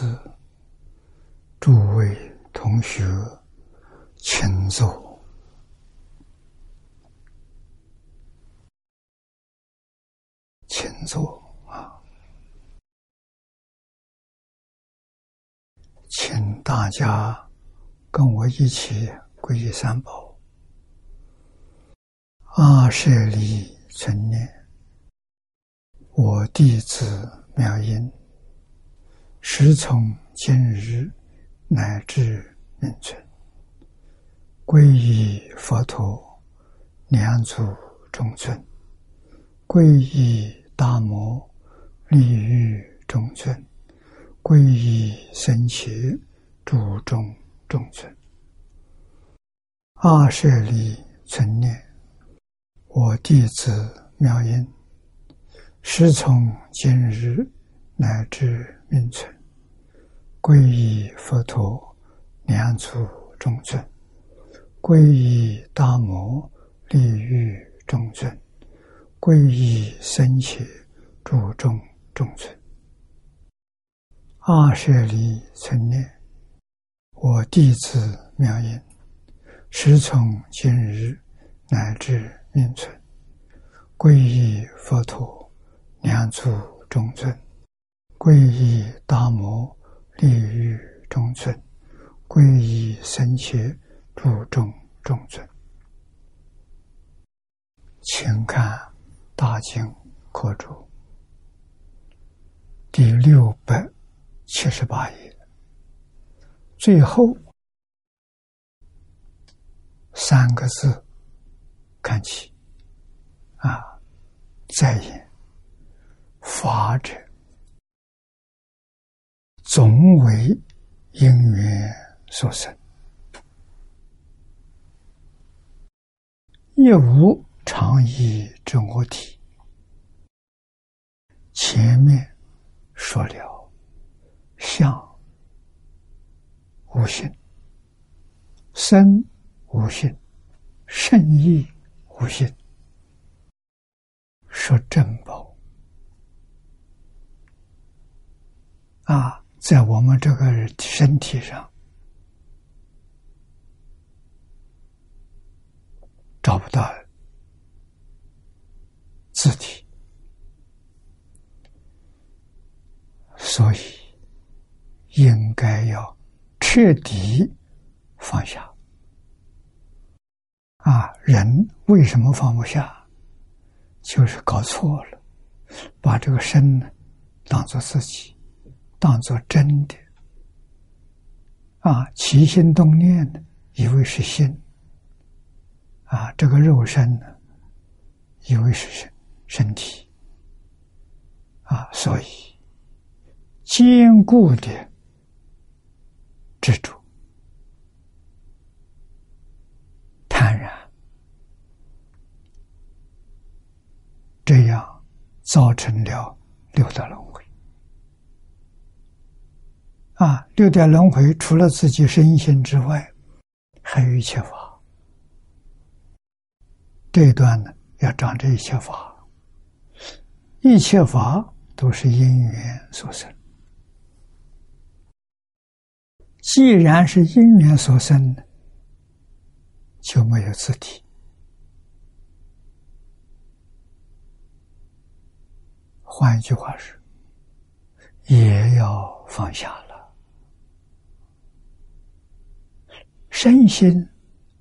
是、诸位同学，请坐，请坐啊！请大家跟我一起皈依三宝。阿舍利成念，我弟子妙音。时从今日乃至命存，皈依佛陀，两祖中尊；皈依大摩，利欲中尊；皈依僧伽，注中中尊。二舍利存念，我弟子妙音，时从今日乃至命存。皈依佛陀，两足中尊；皈依大摩，利欲中尊；皈依僧伽，注中中尊。二舍利存念，我弟子妙音，时从今日乃至命存，皈依佛陀，两足中尊；皈依大摩。立于中尊，皈依僧切，注中中尊。请看《大经课注》第六百七十八页，最后三个字，看起啊，在言法者。总为因缘所生，亦无常意之我体。前面说了相无性，生无性，甚意无性，说正宝啊。在我们这个身体上找不到字体，所以应该要彻底放下。啊，人为什么放不下？就是搞错了，把这个身呢当做自己。当做真的。啊，起心动念的，以为是心。啊，这个肉身呢，以为是身身体。啊，所以坚固的执着、坦然，这样造成了六道轮回。啊，六道轮回除了自己身心之外，还有一切法。这一段呢，要讲这一切法，一切法都是因缘所生。既然是因缘所生，就没有自体。换一句话是，也要放下了。身心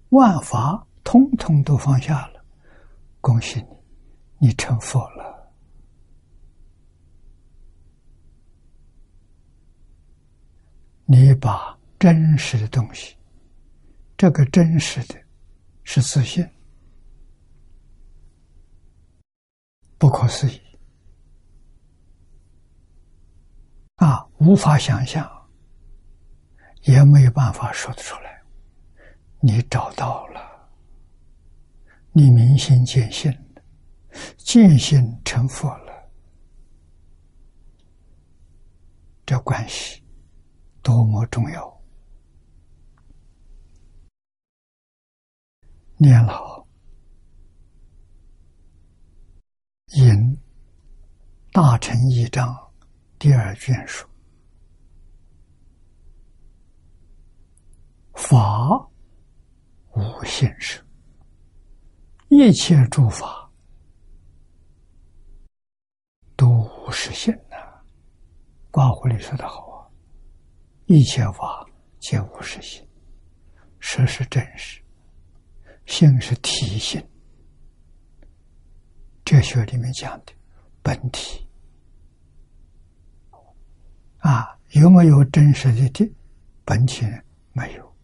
万法，通通都放下了，恭喜你，你成佛了。你把真实的东西，这个真实的，是自信，不可思议啊，无法想象，也没有办法说得出来。你找到了。你明心见性，见性成佛了。这关系多么重要。念好。引，大成一章第二卷书。法。无现实，一切诸法都无实性呐。卦胡里说的好啊，一切法皆无实性，实是真实，性是体性。哲学里面讲的本体啊，有没有真实的的本体呢？没有。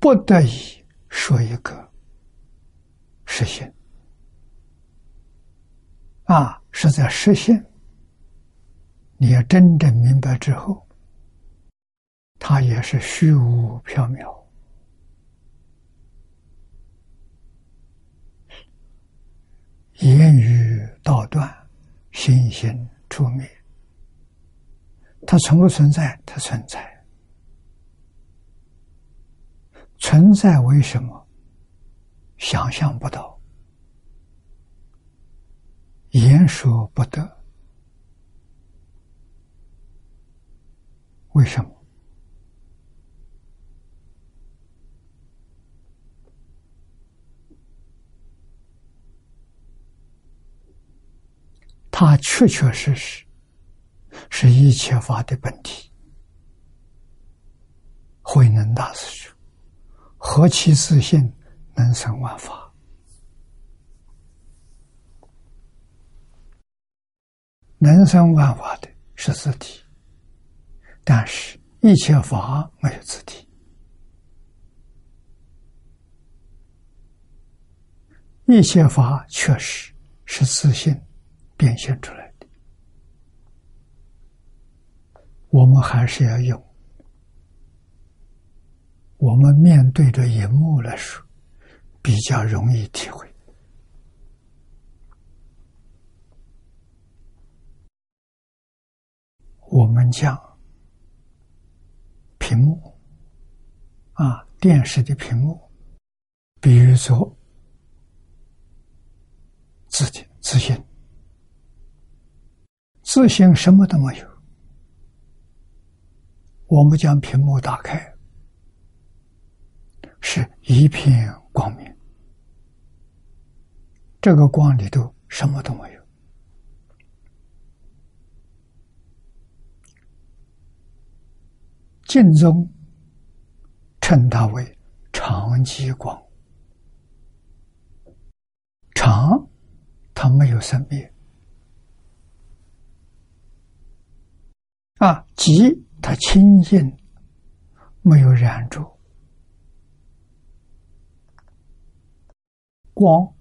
不得已说一个实现啊，是在实现。你要真正明白之后，它也是虚无缥缈，言语道断，心心出灭。它存不存在？它存在。存在为什么？想象不到，言说不得。为什么？它确确实实是一切法的本体。慧能大师说。何其自信，能生万法。能生万法的是自体，但是一切法没有自体，一切法确实是自信变现出来的。我们还是要用。我们面对着荧幕来说，比较容易体会。我们将屏幕啊，电视的屏幕，比如说自己自信，自信什么都没有。我们将屏幕打开。是一片光明，这个光里头什么都没有。净宗称它为长极光，长它没有生灭，啊，吉它清净，没有染着。光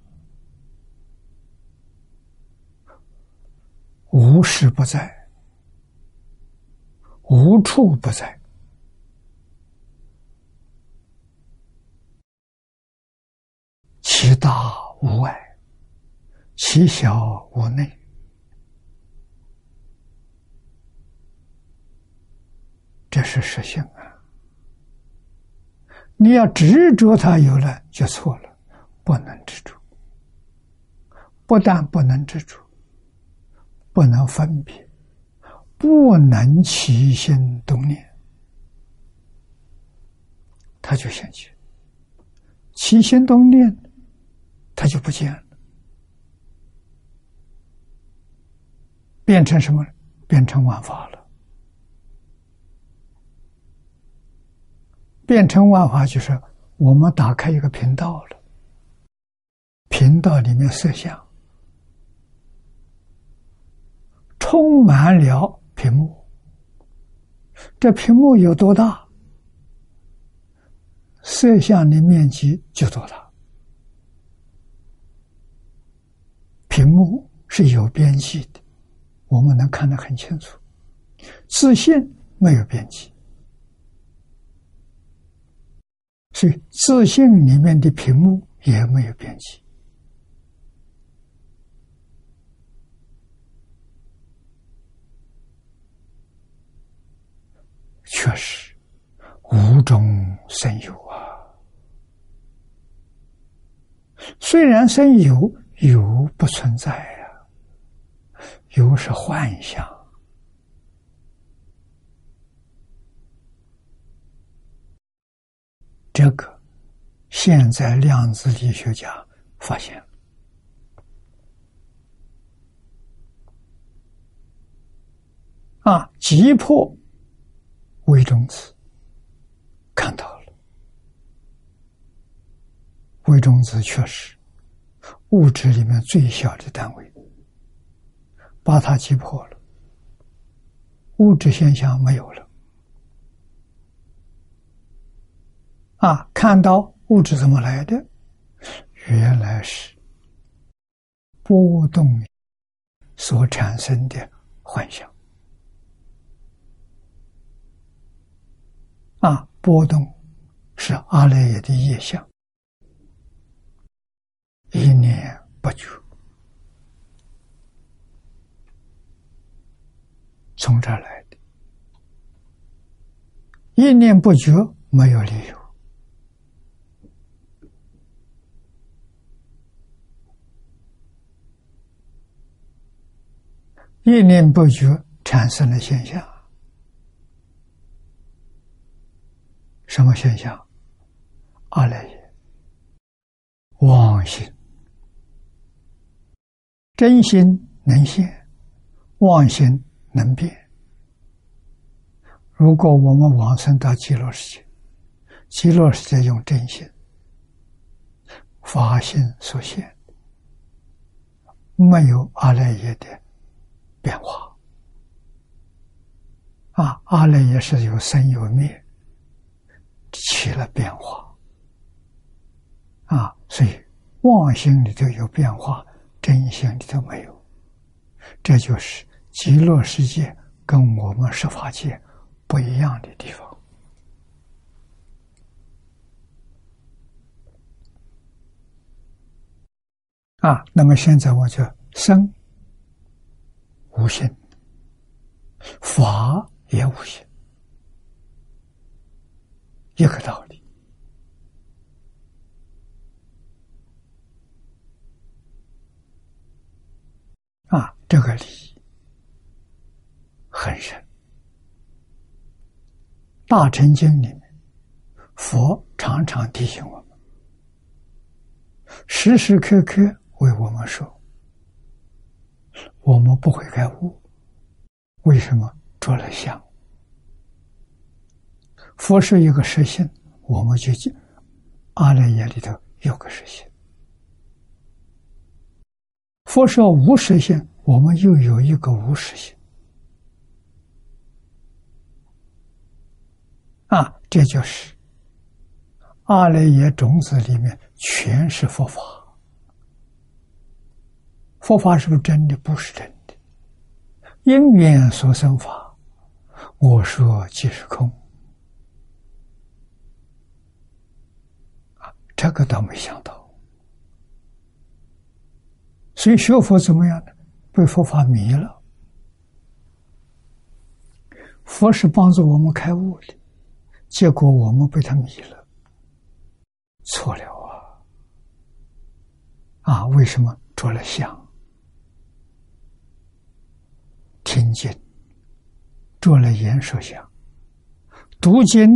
无时不在，无处不在，其大无外，其小无内。这是实性啊！你要执着它有了，就错了。不能执着，不但不能执着，不能分别，不能起心动念，他就现起；起心动念，他就不见了，变成什么？变成万法了。变成万法，就是我们打开一个频道了。频道里面摄像充满了屏幕，这屏幕有多大，摄像的面积就多大。屏幕是有边际的，我们能看得很清楚。自信没有边际，所以自信里面的屏幕也没有边际。确实无中生有啊。虽然生有，有不存在啊，有是幻象。这个现在量子力学家发现。啊！急迫微中子，看到了微中子确实物质里面最小的单位，把它击破了，物质现象没有了。啊，看到物质怎么来的？原来是波动所产生的幻象。啊，波动是阿赖耶的业相，一念不绝，从这儿来的。一念不绝，没有理由。一念不觉产生了现象，什么现象？阿赖耶妄心，真心能现，妄心能变。如果我们往生到极乐世界，极乐世界用真心、法心所现，没有阿赖耶的。变化啊！阿赖耶是有生有灭，起了变化啊！所以妄心里头有变化，真心里头没有。这就是极乐世界跟我们十法界不一样的地方啊！那么现在我就生。无心，法也无心，一个道理啊！这个理很深，《大乘经》里面，佛常常提醒我们，时时刻刻为我们说。我们不会开悟，为什么着了相？佛是一个实性，我们就讲阿赖耶里头有个实性；佛说无实性，我们又有一个无实性。啊，这就是阿赖耶种子里面全是佛法。佛法是不是真的？不是真的。因缘所生法，我说即是空。啊，这个倒没想到。所以学佛怎么样呢？被佛法迷了。佛是帮助我们开悟的，结果我们被他迷了，错了啊！啊，为什么着了相？听经做了言说相，读经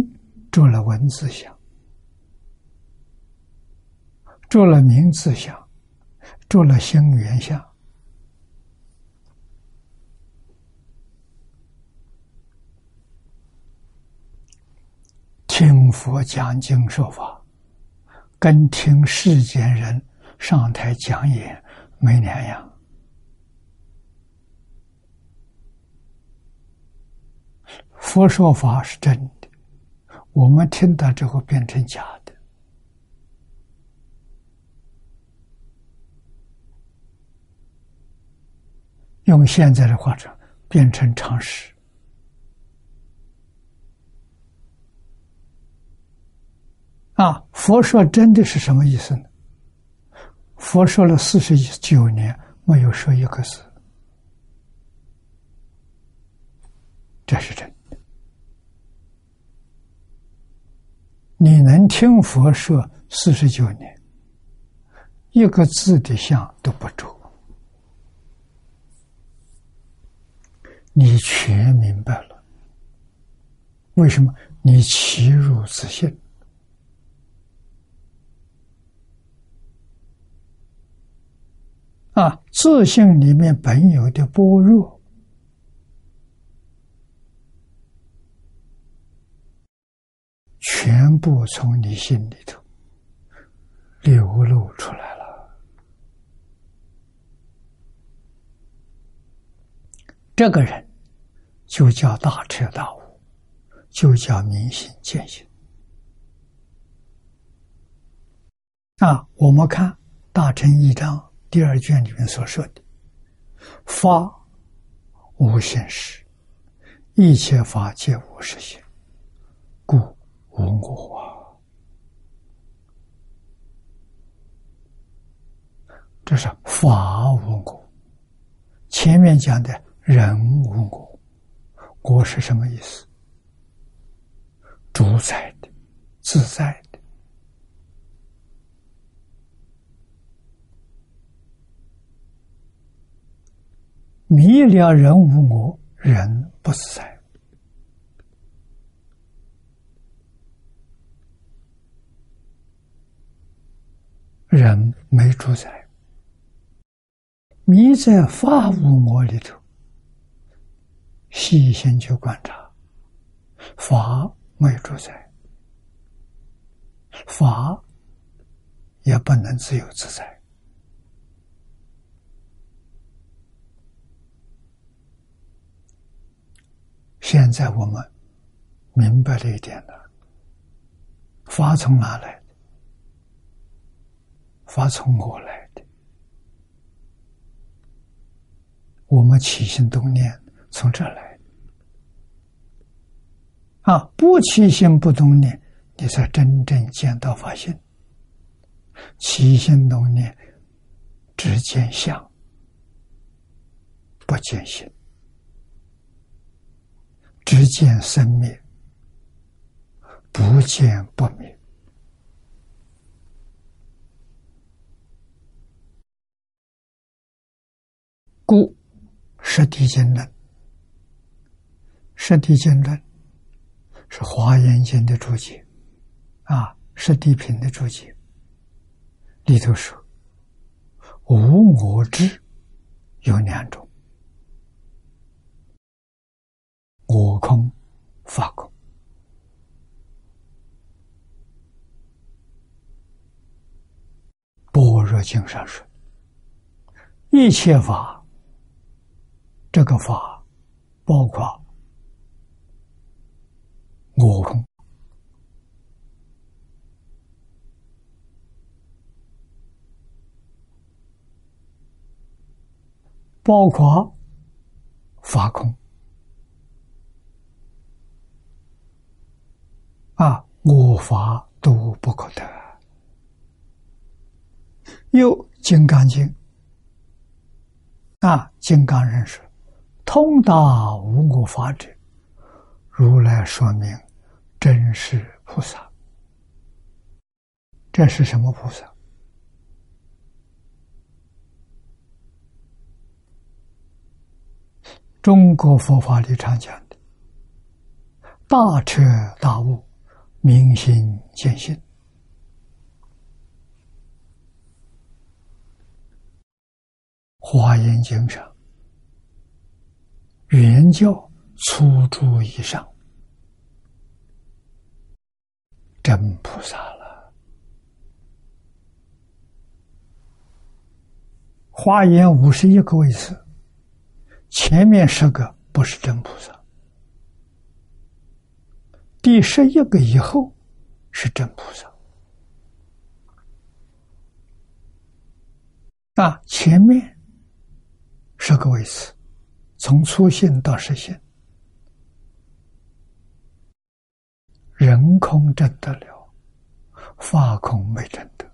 做了文字相，做了名字相，做了心缘相。听佛讲经说法，跟听世间人上台讲演没两样。佛说法是真的，我们听到之后变成假的。用现在的话说，变成常识。啊，佛说真的是什么意思呢？佛说了四十九年，没有说一个字，这是真的。你能听佛说四十九年，一个字的像都不着，你全明白了。为什么？你屈辱自信啊自信里面本有的薄弱全部从你心里头流露出来。这个人就叫大彻大悟，就叫明心见性。啊，我们看《大乘义章》第二卷里面所说的“法无现实，一切法皆无实性，故无我”。这是法无我。前面讲的人无我，我是什么意思？主宰的，自在的。迷了人无我，人不自在；人没主宰，迷在法无我里头。细心去观察，法没主宰，法也不能自由自在。现在我们明白了一点了，法从哪来的？法从我来的。我们起心动念从这来啊！不起心不动念，你才真正见到法性。起心动念只见相，不见心。只见生灭，不见不灭。故《实地经论》，《实地经论》是《华严经》的注解，啊，《实地品》的注解里头说：“无我知有两种。”我空、法空，般若经上说：“一切法，这个法包括我空，包括法空。”啊，我法都不可得。又《金刚经》啊，《金刚人说：“通达无我法者，如来说明真是菩萨。”这是什么菩萨？中国佛法里常讲的大彻大悟。明心见性，华严经上原教初住以上，真菩萨了。华严五十一个位次，前面十个不是真菩萨。第十一个以后是真菩萨那！前面十个位次，从初信到实现，人空真得了，法空没真得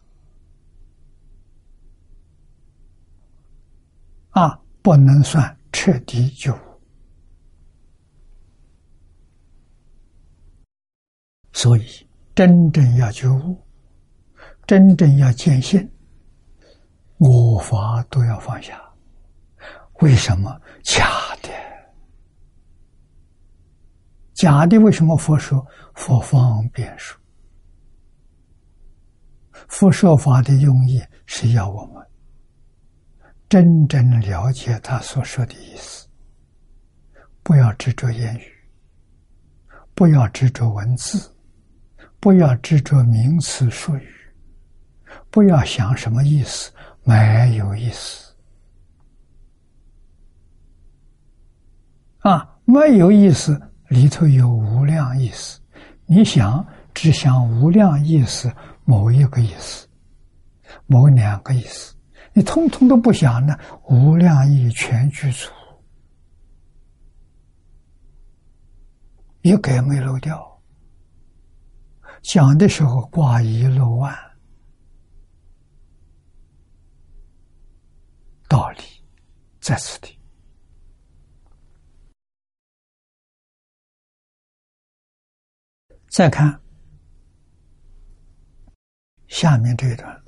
啊！不能算彻底觉悟。所以，真正要觉悟，真正要见性，我法都要放下。为什么假的？假的为什么佛说佛方便说？佛说法的用意是要我们真正了解他所说的意思，不要执着言语，不要执着文字，不要执着名词术语，不要想什么意思，没有意思啊，没有意思，里头有无量意思。你想只想无量意思，某一个意思，某两个意思，你通通都不想呢，无量意全具足，一个也没漏掉。讲的时候挂一漏万，道理在此地。再看下面这一段：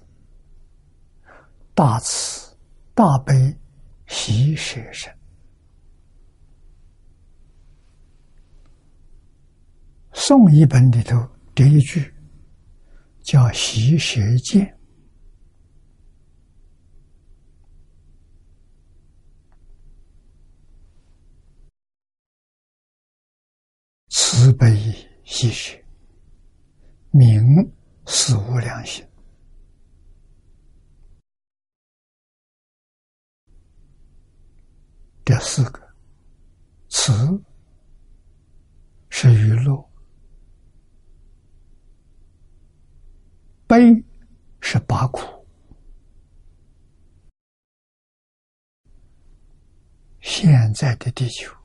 大慈大悲喜舍身。宋一本里头这一句叫喜舍见，慈悲。细学，明是无量心。这四个慈是娱乐，悲是拔苦。现在的地球。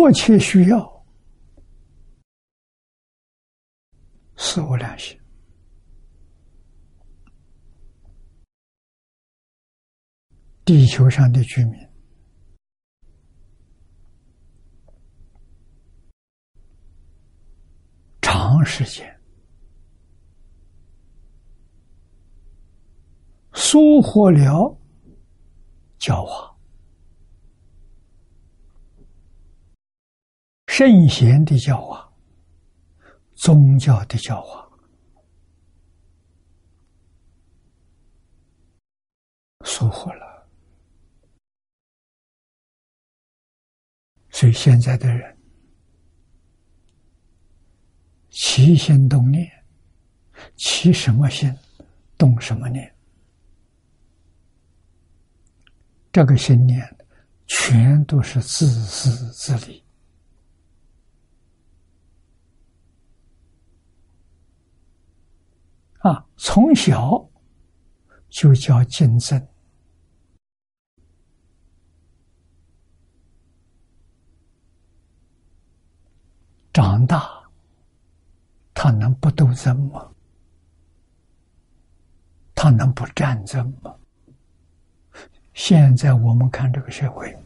迫切需要。四无量心，地球上的居民。长时间。疏忽了教化。圣贤的教化，宗教的教化，疏忽了。所以现在的人起心动念，起什么心，动什么念，这个心念全都是自私自利。啊，从小就叫竞争，长大他能不斗争吗？他能不战争吗？现在我们看这个社会，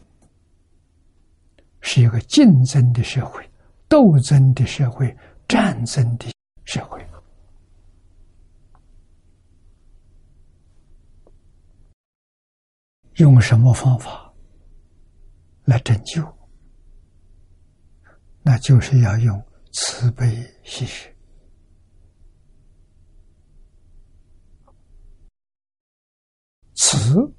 是一个竞争的社会、斗争的社会、战争的社会。用什么方法来拯救？那就是要用慈悲喜舍。慈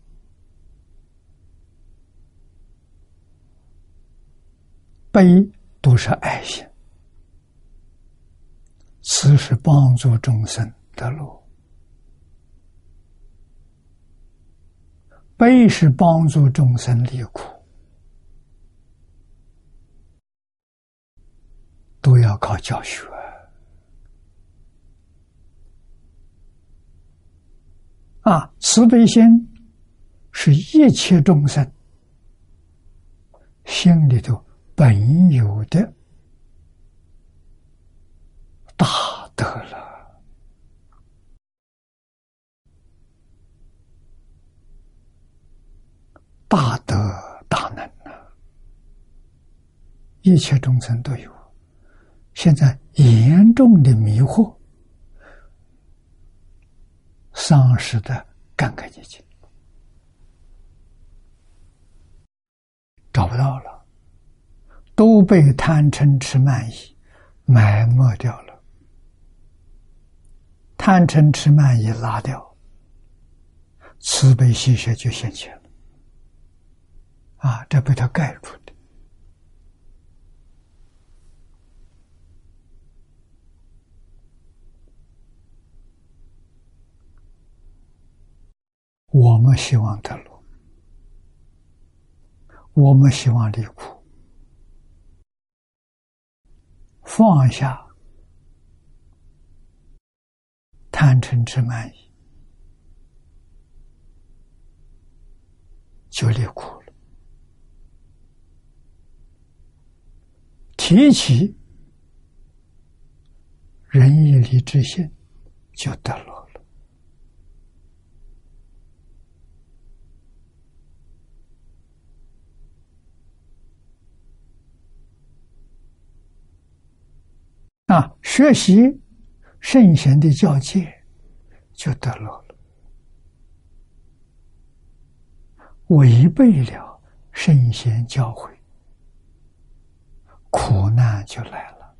悲都是爱心，慈是帮助众生的路。悲是帮助众生离苦，都要靠教学啊！慈悲心是一切众生心里头本有的大德了。大德大能啊！一切众生都有。现在严重的迷惑，丧失的干干净净，找不到了。都被贪嗔痴慢疑埋没掉了。贪嗔痴慢疑拉掉，慈悲喜舍就现前了。啊，这被他盖住的。我们希望得乐，我们希望离苦，放下贪嗔痴慢疑，就离苦了。提起仁义礼智信，就得乐。啊，学习圣贤的教诫，就得落了；违背了圣贤教诲，苦难就来了。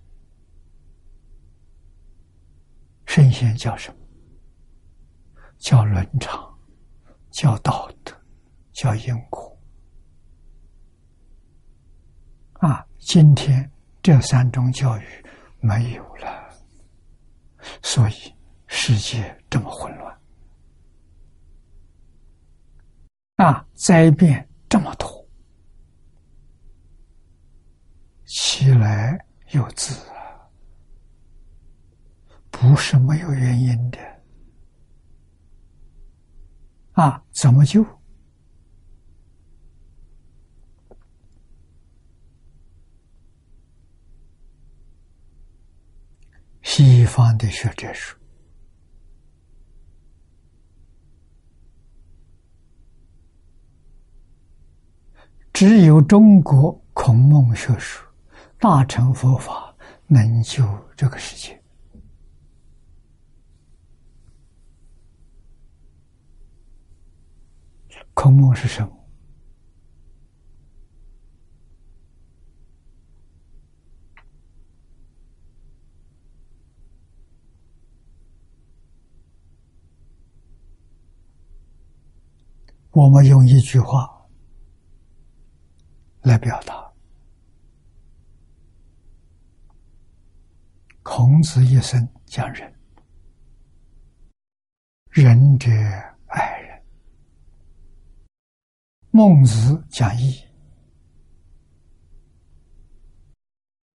圣贤叫什么？叫伦常，叫道德，叫因果。啊，今天这三种教育。没有了，所以世界这么混乱啊！灾变这么多，起来有自啊，不是没有原因的啊！怎么救？西方的学者说，只有中国孔孟学说、大乘佛法能救这个世界。空梦是什么？我们用一句话来表达：孔子一生讲仁，仁者爱人；孟子讲义，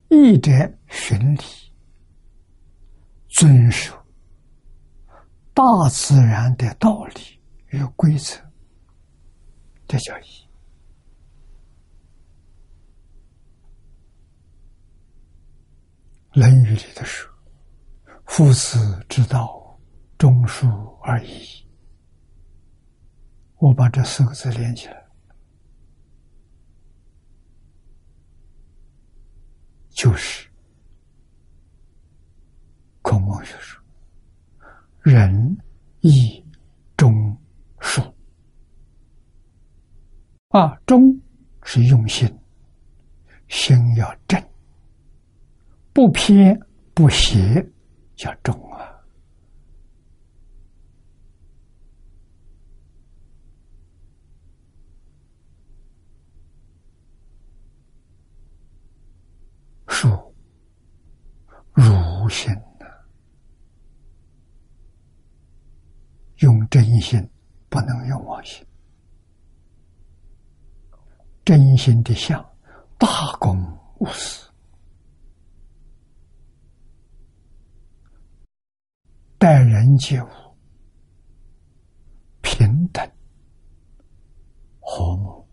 义者循礼，遵守。大自然的道理与规则。这叫义，《论语》里的说：“夫子之道，忠恕而已。”我把这四个字连起来，就是孔孟学说：仁、义、忠、恕。啊，忠是用心，心要正，不偏不邪，叫忠啊。恕，如心呐，用真心，不能用妄心。真心的相，大公无私，待人接物平等和睦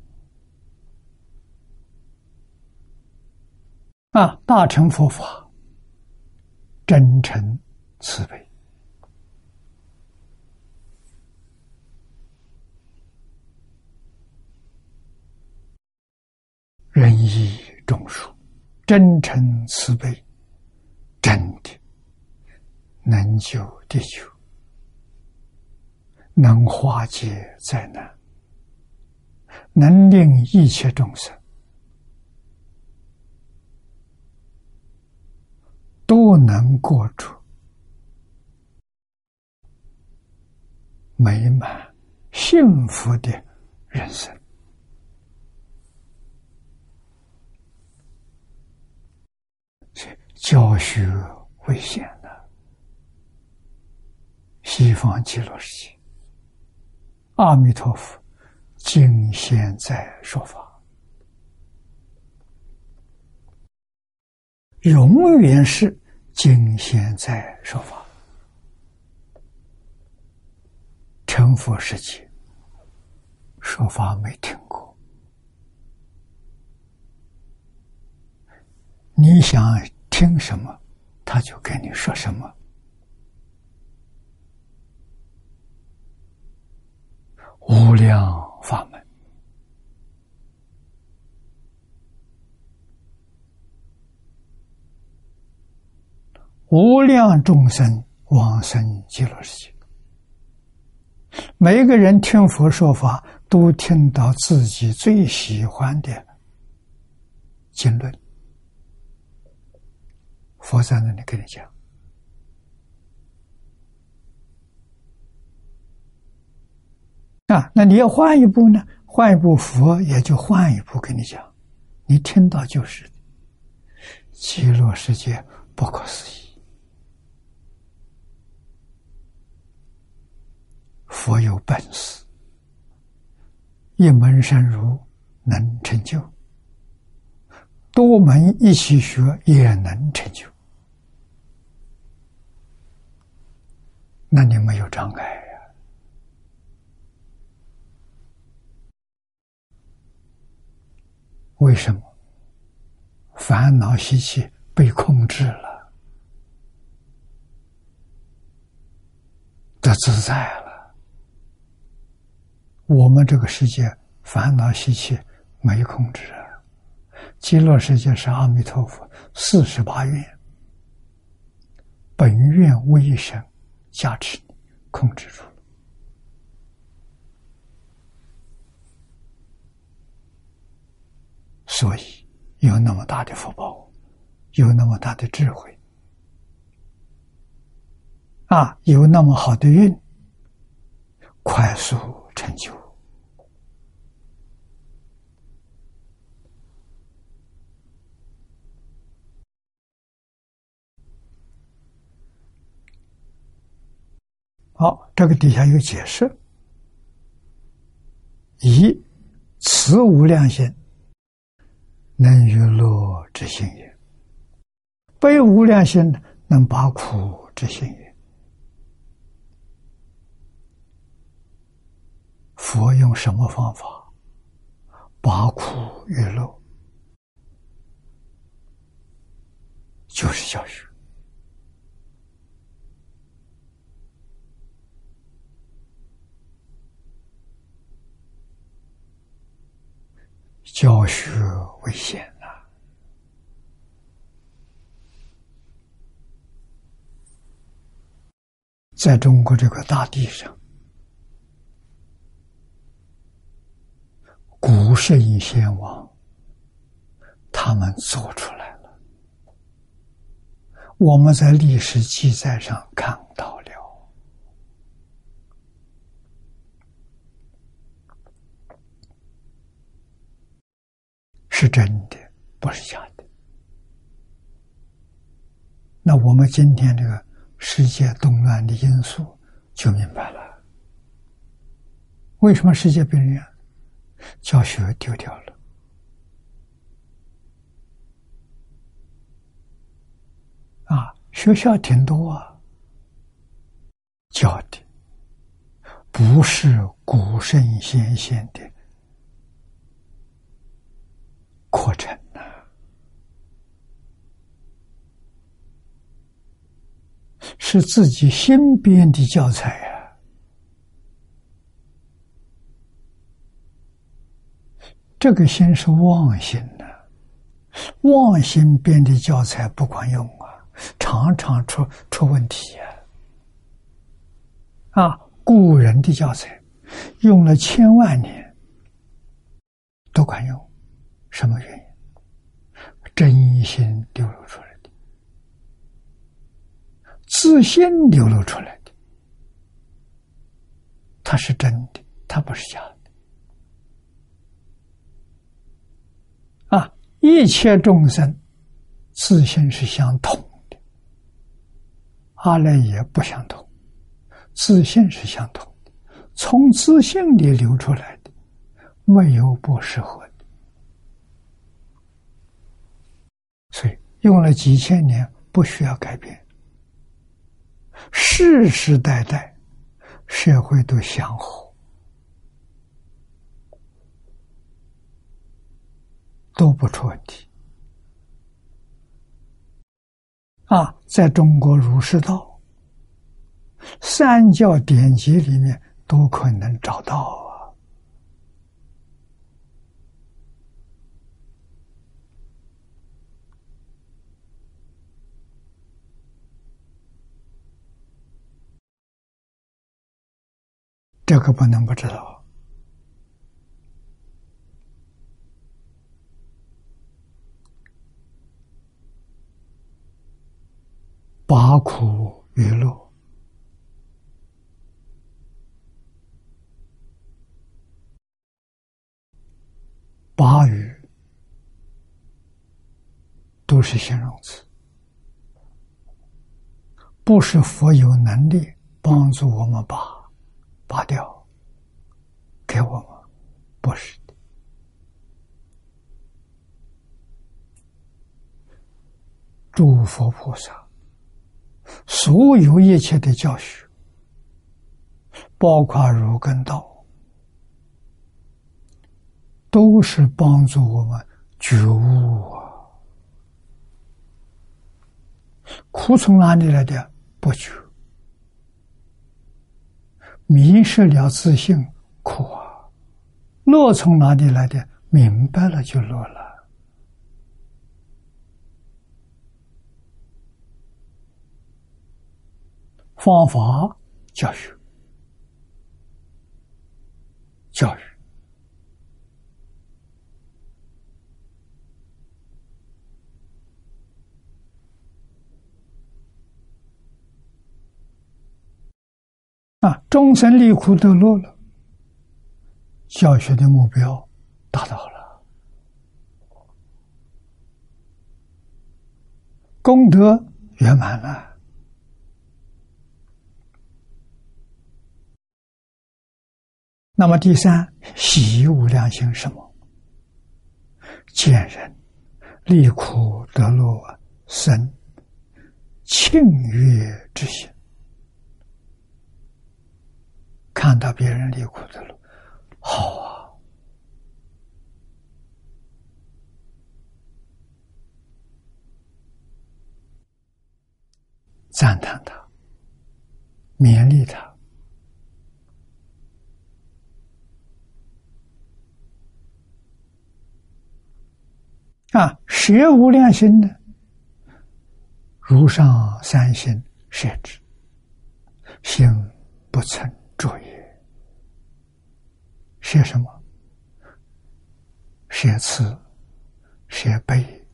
啊！大乘佛法真诚慈悲。仁义忠恕，真诚慈悲，真的能救地球，能化解灾难，能令一切众生都能过出美满幸福的人生。教学危险西方极乐世界，阿弥陀佛，今现在说法。永远是今现在说法，成佛时期说法没听过。你想听什么，他就跟你说什么。无量法门。无量众生往生极乐世界，每个人听佛说法，都听到自己最喜欢的经论。佛在那里跟你讲啊，那你要换一步呢？换一步，佛也就换一步跟你讲，你听到就是极乐世界不可思议。佛有本事，一门深入能成就，多门一起学也能成就。那你没有障碍呀？为什么？烦恼习气被控制了，得自在了。我们这个世界烦恼习气没控制啊！极乐世界是阿弥陀佛四十八愿，本愿威神加持你，控制住所以有那么大的福报，有那么大的智慧，啊，有那么好的运，快速。成就。好，这个底下有解释：一，此无量心，能娱乐之心也；悲无量心，能把苦之心也。佛用什么方法拔苦娱乐？就是教学，教学危险呐！在中国这个大地上。古圣先王，他们做出来了，我们在历史记载上看到了，是真的，不是假的。那我们今天这个世界动乱的因素就明白了，为什么世界变乱？教学丢掉了啊！学校挺多啊，教的不是古圣先贤的课程呐，是自己新编的教材呀。这个心是妄心的，妄心编的教材不管用啊，常常出出问题啊！啊，古人的教材用了千万年都管用，什么原因？真心流露出来的。自信流露出来的，它是真的，它不是假的。啊，一切众生自信是相同的，阿赖耶不相同，自信是相同的，从自信里流出来的，没有不适合的，所以用了几千年，不需要改变。世世代代，社会都相互，都不出问题。啊，在中国儒释道三教典籍里面都可能找到。这个不能不知道，八苦娱乐，八语。都是形容词，不是佛有能力帮助我们把。拔掉，给我们不是的。诸佛菩萨，所有一切的教学，包括儒根道，都是帮助我们觉悟啊。苦从哪里来的？不觉。迷失了自信，苦啊！乐从哪里来的？明白了就落了。方法教育，教育啊！终身离苦得乐了，教学的目标达到了，功德圆满了。那么第三，喜无量心什么？见人离苦得乐，生庆悦之心。看到别人离苦的路，好啊！赞叹他，勉励他啊！学无量心的，如上三心设置，心不曾。注意，学什么？学慈，学悲，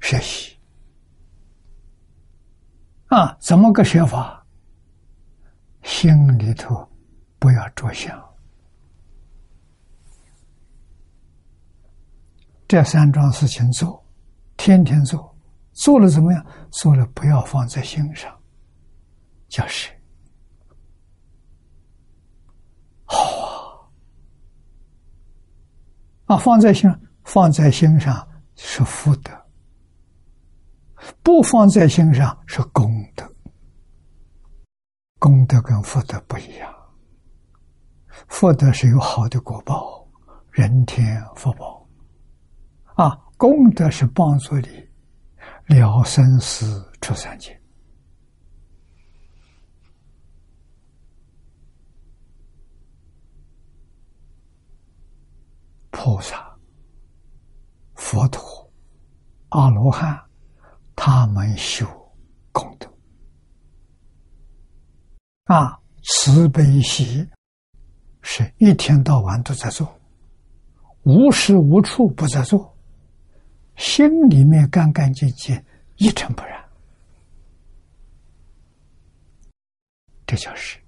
学习啊？怎么个学法？心里头不要着想，这三桩事情做，天天做。做了怎么样？做了不要放在心上，就是好啊！啊，放在心，放在心上是福德；不放在心上是功德。功德跟福德不一样，福德是有好的果报，人天福报啊，功德是帮助你。了生死出三界，菩萨、佛陀、阿罗汉，他们修功德啊，慈悲喜是一天到晚都在做，无时无处不在做，心里面干干净净，一尘不染，这就是。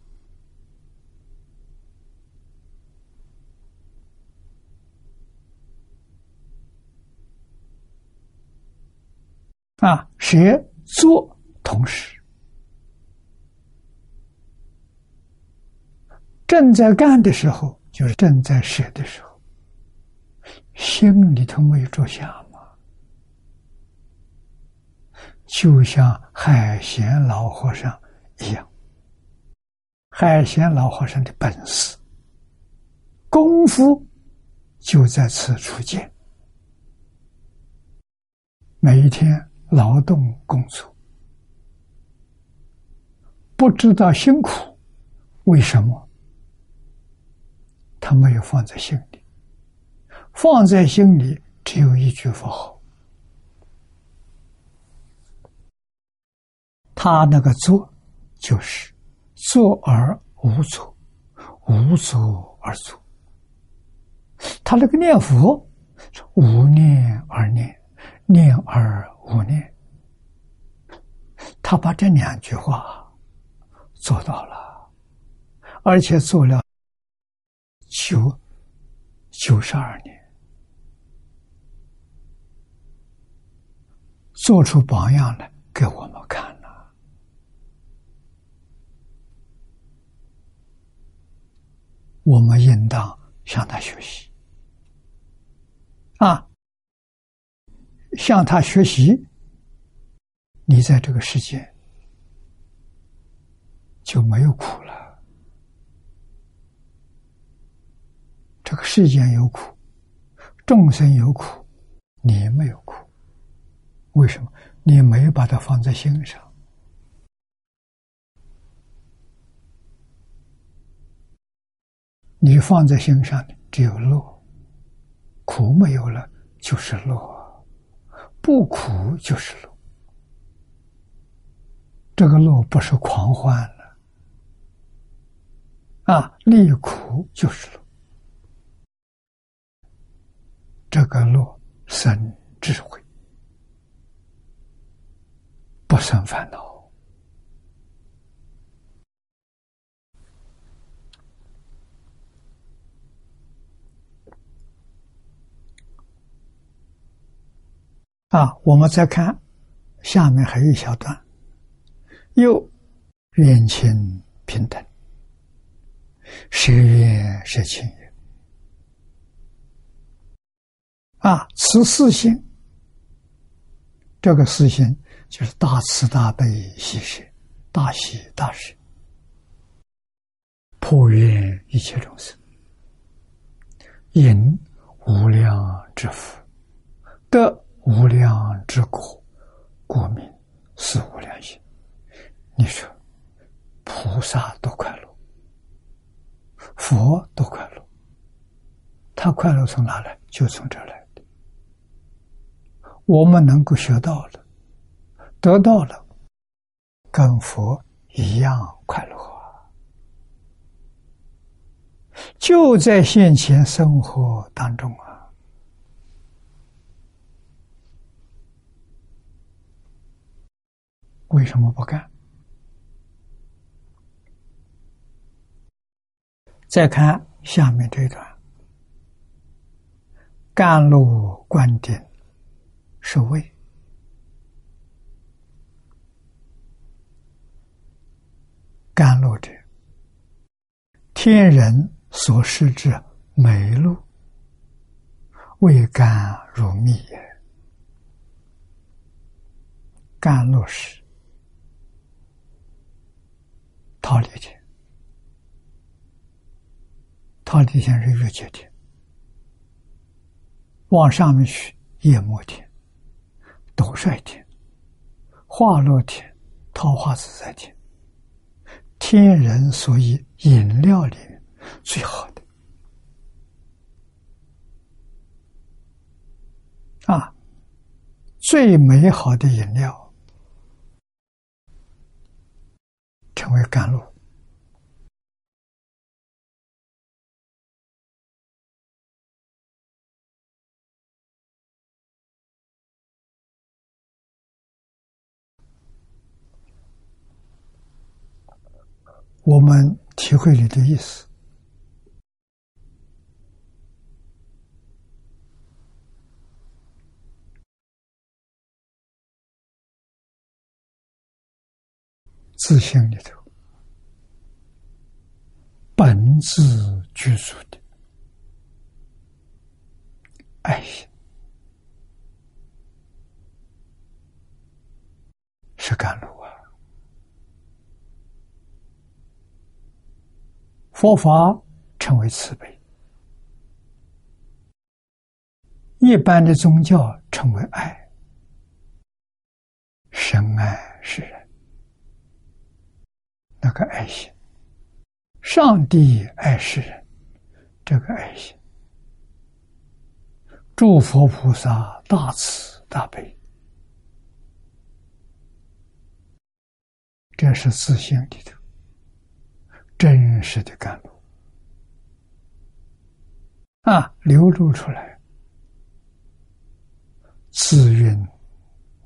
啊，学做同时，正在干的时候，就是正在舍的时候，心里头没有着想嘛，就像海贤老和尚一样，海贤老和尚的本事、功夫就在此处见，每一天。劳动工作，不知道辛苦，为什么？他没有放在心里，放在心里只有一句佛号。他那个做，就是做而无作，无作而做。他那个念佛，无念而念，念而。五年，他把这两句话做到了，而且做了九九十二年，做出榜样来给我们看了。我们应当向他学习啊。向他学习，你在这个世界就没有苦了。这个世间有苦，众生有苦，你没有苦。为什么？你没有把它放在心上。你放在心上的只有乐，苦没有了就是乐。不苦就是乐，这个路不是狂欢了。啊！利苦就是乐，这个路生智慧，不生烦恼。啊，我们再看下面还有一小段，又冤亲平等，谁冤谁亲也。啊，慈四心，这个四心就是大慈大悲喜舍，大喜大舍，破愿一切众生，引无量之福，得。无量之果，故名是无量心。你说，菩萨多快乐，佛多快乐，他快乐从哪来？就从这来的。我们能够学到了，得到了，跟佛一样快乐啊！就在现前生活当中啊。为什么不干？再看下面这段，甘露观点是为甘露者，天人所施之美露，味甘如蜜也。甘露时。桃李天，桃李天是月界天，往上面去，夜摩天、斗率天、化乐天、桃花自在天，天人所以饮料里面。最好的。啊，最美好的饮料。成为甘露。我们体会你的意思。自信里头，本自具足的爱心，是甘露啊！佛法称为慈悲，一般的宗教称为爱，深爱世人。那个爱心，上帝爱世人，这个爱心，诸佛菩萨大慈大悲，这是自信里头真实的甘露。啊，流露出来，自蕴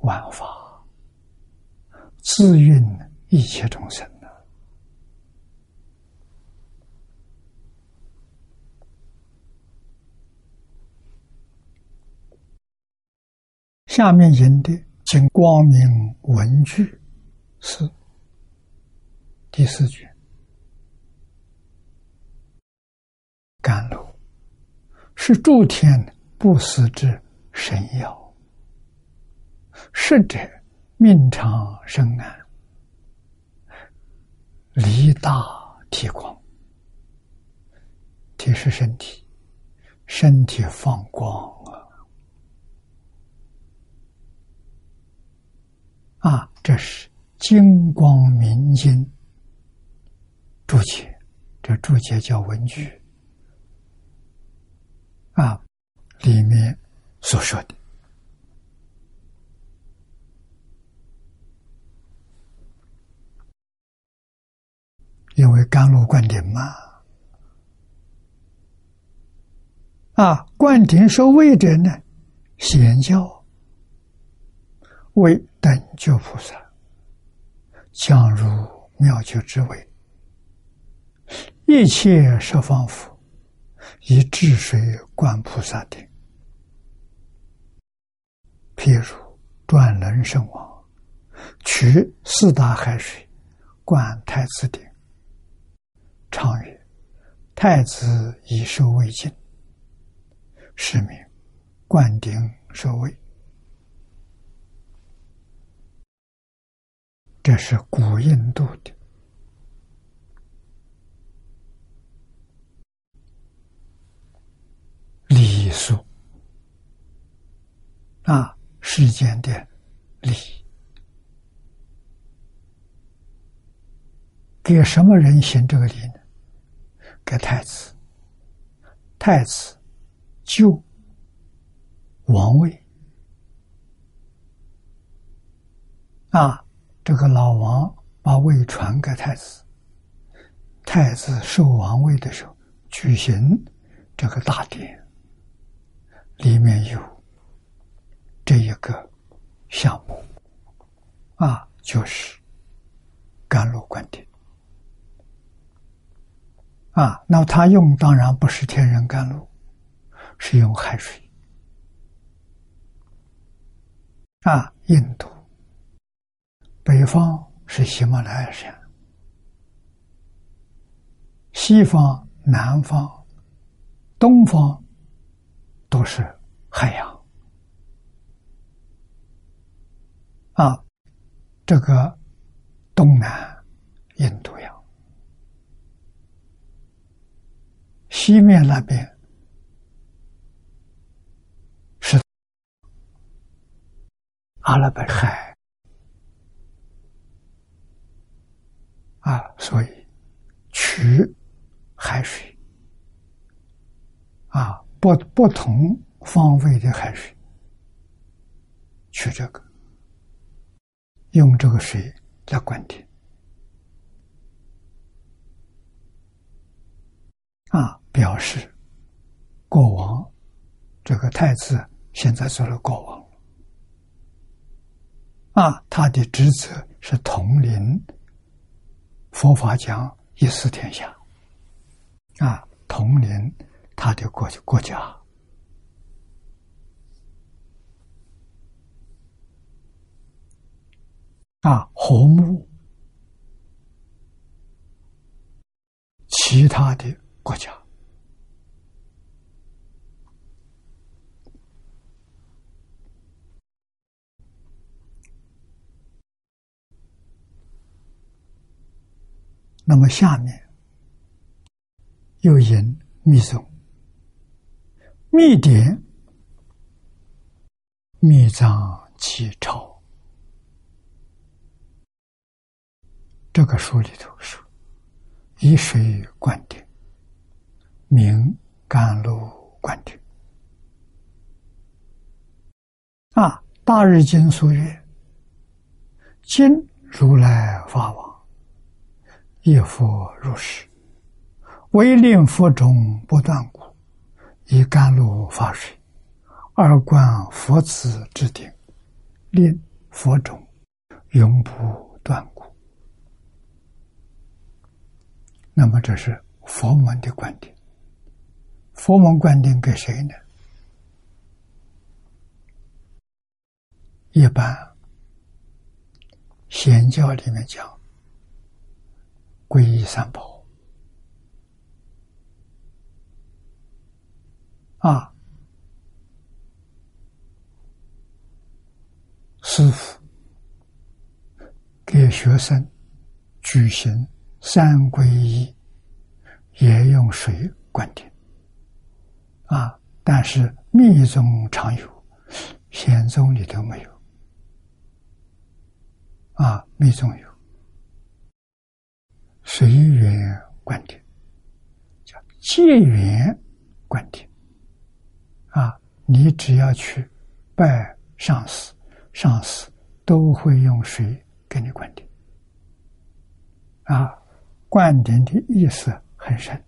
万法，自蕴一切众生。下面引的《经光明文句》是第四句，甘露是诸天不死之神药，食者命长生安，力大体广，体是身体，身体放光。啊，啊这是《金光明经》注解，这注解叫文句啊，里面所说的，因为甘露灌顶嘛，啊，灌顶受位者呢，显教。为等觉菩萨降入妙觉之位，一切十方佛以治水灌菩萨顶，譬如转轮圣王取四大海水灌太子顶，常曰：“太子已受未尽，是名灌顶受位。”这是古印度的礼数啊，世间的礼，给什么人行这个礼呢？给太子，太子就王位啊。这个老王把位传给太子，太子受王位的时候举行这个大典，里面有这一个项目，啊，就是甘露灌顶，啊，那他用当然不是天然甘露，是用海水，啊，印度。北方是喜马拉雅山，西方、南方、东方都是海洋。啊，这个东南印度洋，西面那边是阿拉伯海。啊，所以取海水啊，不不同方位的海水，取这个，用这个水来灌顶啊，表示国王这个太子现在做了国王啊，他的职责是统领。佛法讲一思天下，啊，统领他的国国家，啊，和睦。其他的国家。那么下面又引密宗、密典、密藏启钞，这个书里头说：“以水灌顶，名甘露灌顶。”啊，《大日经》所曰：“今如来法王。”一佛入世，唯令佛种不断故，以甘露发水，二观佛子之顶，令佛种永不断故。那么这是佛门的观点。佛门观点给谁呢？一般显教里面讲。皈依三宝啊！师傅给学生举行三皈依，也用水灌顶啊！但是密宗常有，显宗里头没有啊！密宗有。随缘观点，叫借缘观点。啊，你只要去拜上司，上司都会用水给你灌顶。啊，灌顶的意思很深，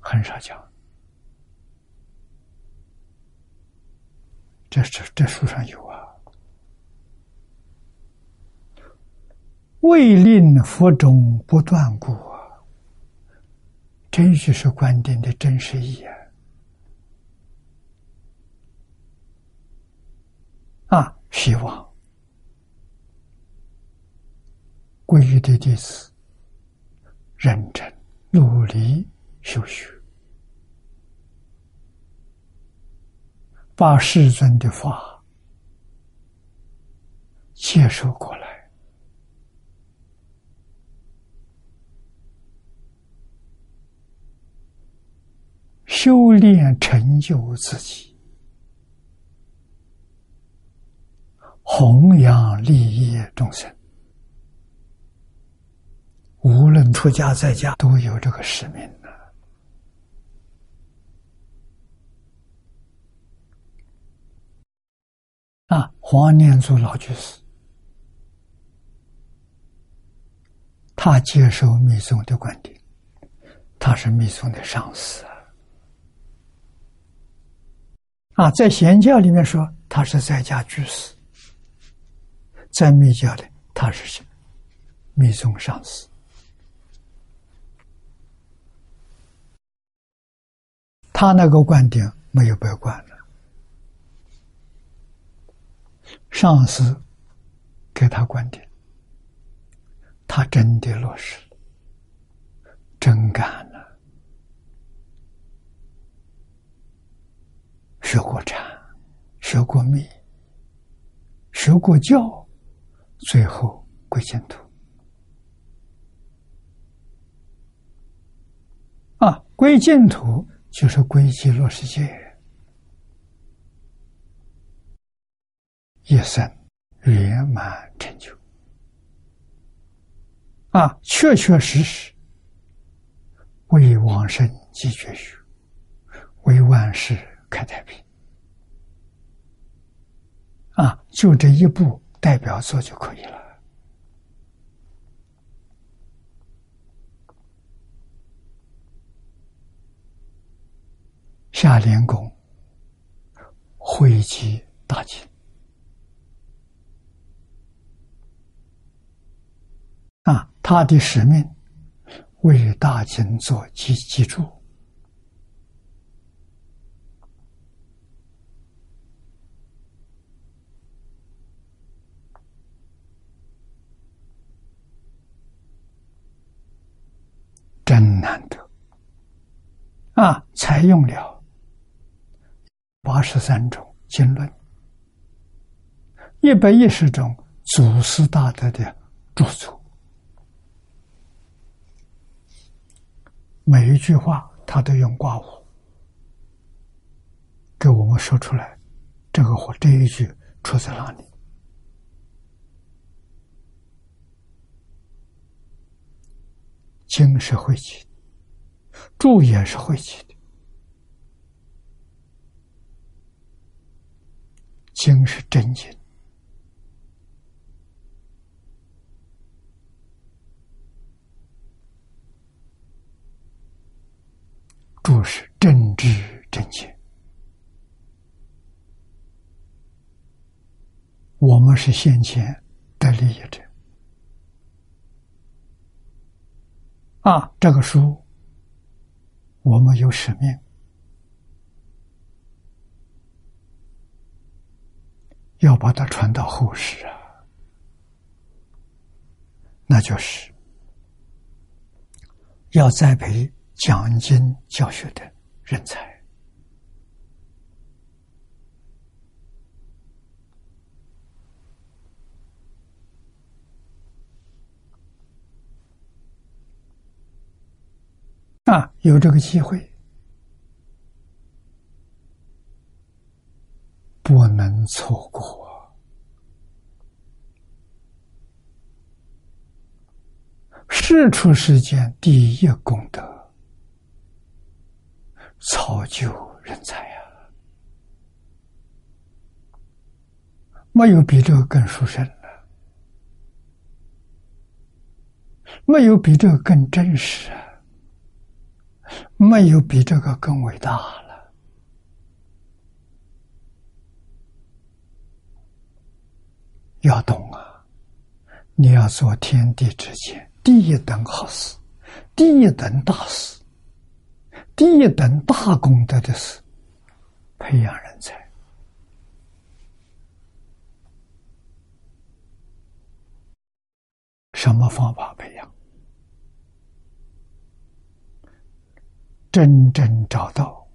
很少讲。这这这书上有啊。未令佛种不断故，这就是观点的真实意义啊！希望皈依的弟子认真努力修学，把世尊的法接受过来。修炼成就自己，弘扬利益众生，无论出家在家，都有这个使命的。啊，黄念祖老居士，他接受密宗的观点，他是密宗的上司。啊，啊在贤教里面说他是在家居士，在密教里他是密宗上师，他那个观点没有被关了，上师给他观点，他真的落实了，真干了。学过禅，学过密，学过教，最后归净土。啊，归净土就是归极乐世界，一生圆满成就。啊，确确实实为往生积绝学，为万事。开太平啊，就这一步代表作就可以了。下联公汇集大经啊，他的使命为大秦做基基础。真难得啊！采用了八十三种经论，一百一十种祖师大德的著作，每一句话他都用挂弧给我们说出来。这个话这一句出在哪里？经是晦气的，注也是晦气的。经是真经，注是真知真见。我们是先前的利益者。啊，这个书，我们有使命，要把它传到后世啊，那就是要栽培讲经教学的人才。啊，有这个机会，不能错过。世出世间第一功德，造就人才啊！没有比这个更殊胜了，没有比这个更真实啊！没有比这个更伟大了。要懂啊！你要做天地之间第一等好事，第一等大事，第一等大功德的事，培养人才。什么方法培养？真正找到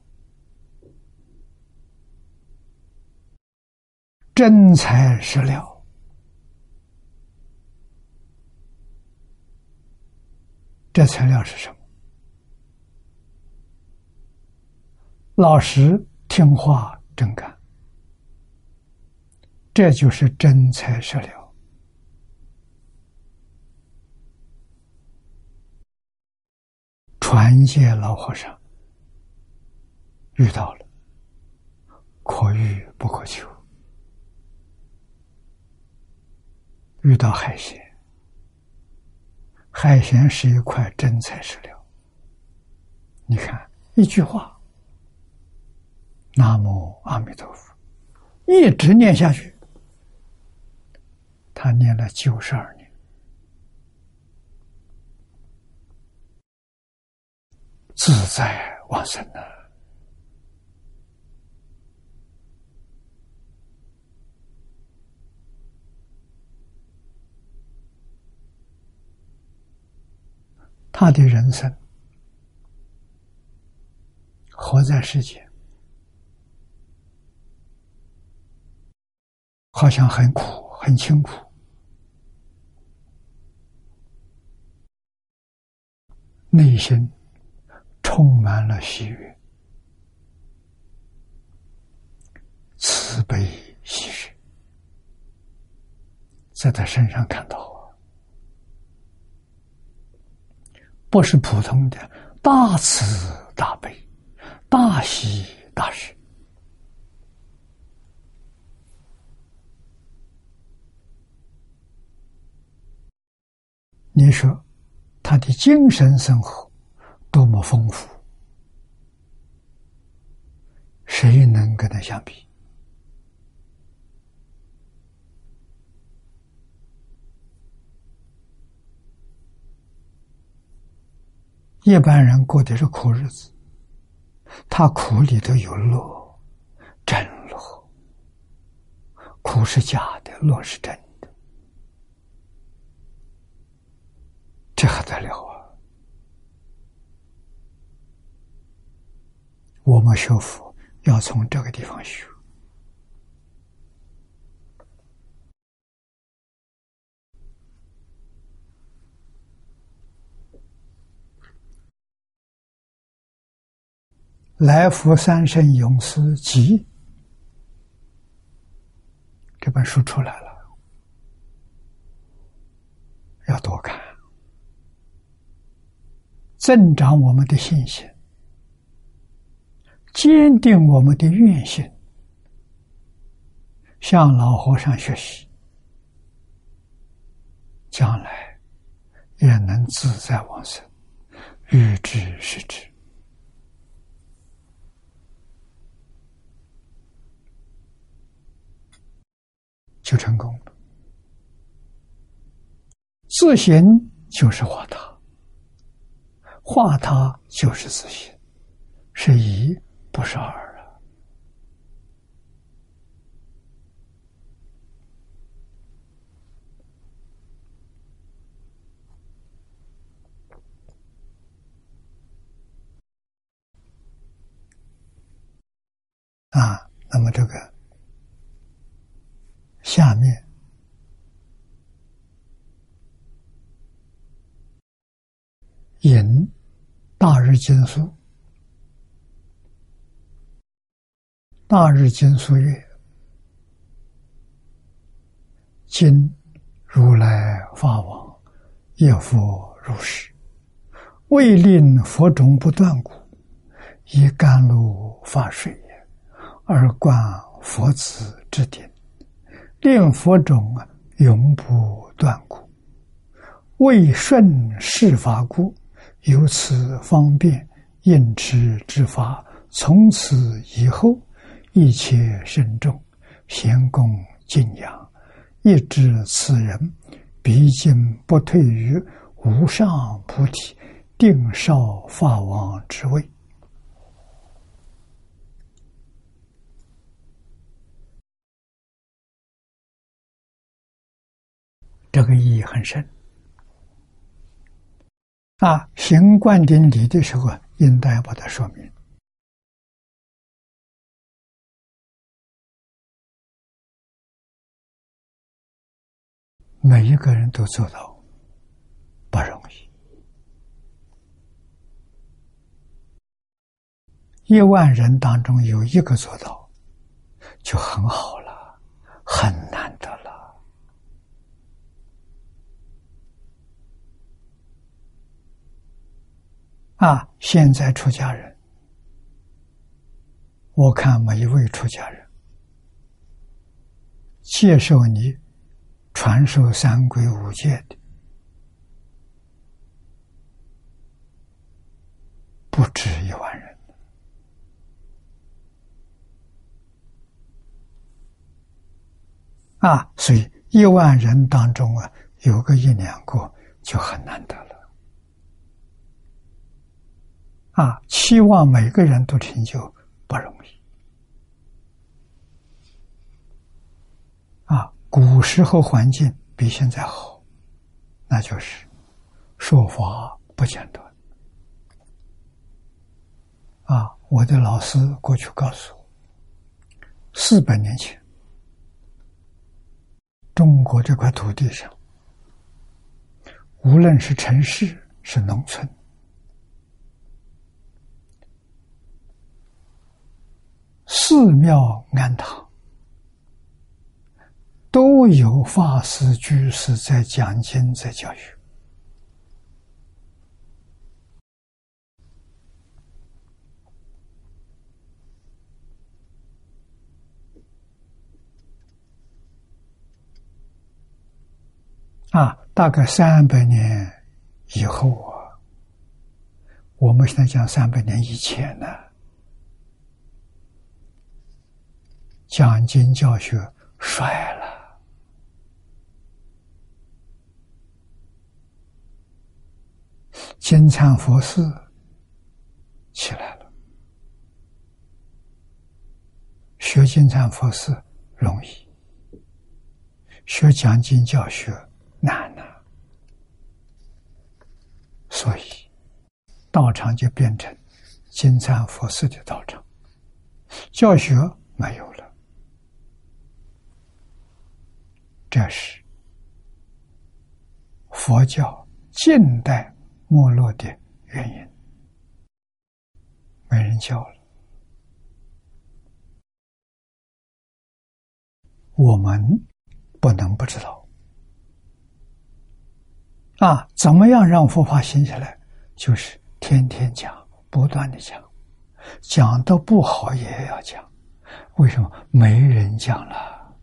真材实料，这材料是什么？老实听话真干，这就是真材实料。传戒老和尚遇到了，可遇不可求。遇到海鲜，海鲜是一块真材实料。你看一句话，“南无阿弥陀佛”，一直念下去，他念了九十二年。自在往生呢？他的人生活在世间，好像很苦，很辛苦，内心。充满了喜悦、慈悲、喜悦，在他身上看到，不是普通的大慈大悲、大喜大舍。你说他的精神生活？多么丰富！谁能跟他相比？一般人过的是苦日子，他苦里头有乐，真乐。苦是假的，乐是真的，这还得了啊！我们学佛要从这个地方学。来福三圣勇士集。这本书出来了，要多看，增长我们的信心，坚定我们的愿心，向老和尚学习，将来也能自在往生，欲知是知。就成功了。自行就是化他，化他就是自行，是以不是二啊！啊，那么这个。下面，引大日经书，大日经书曰：“今如来法王业佛如是，为令佛种不断故，以甘露发水，而观佛子之顶。”令佛种，永不断故；为顺世法故，由此方便应持之法。从此以后，一切慎重，贤恭敬仰，一知此人毕竟不退于无上菩提定少法王之位。这个意义很深啊！行灌顶礼的时候，应当把它说明。每一个人都做到不容易，一万人当中有一个做到，就很好了，很难得了。啊！现在出家人，我看每一位出家人接受你传授三规五戒的，不止一万人。啊，所以一万人当中啊，有个一两个就很难得了。啊，期望每个人都成就不容易。啊，古时候环境比现在好，那就是说法不间断。啊，我的老师过去告诉我，四百年前，中国这块土地上，无论是城市是农村。寺庙庵堂都有法师居士在讲经，在教学啊。大概三百年以后啊，我们现在讲三百年以前呢。讲经教学衰了，金蝉佛寺起来了，学金蝉佛寺容易，学讲经教学难呐，所以道场就变成金蝉佛寺的道场，教学没有了，这是佛教近代。没落的原因，没人教了。我们不能不知道啊！怎么样让佛法兴起来？就是天天讲，不断的讲，讲的不好也要讲。为什么？没人讲了，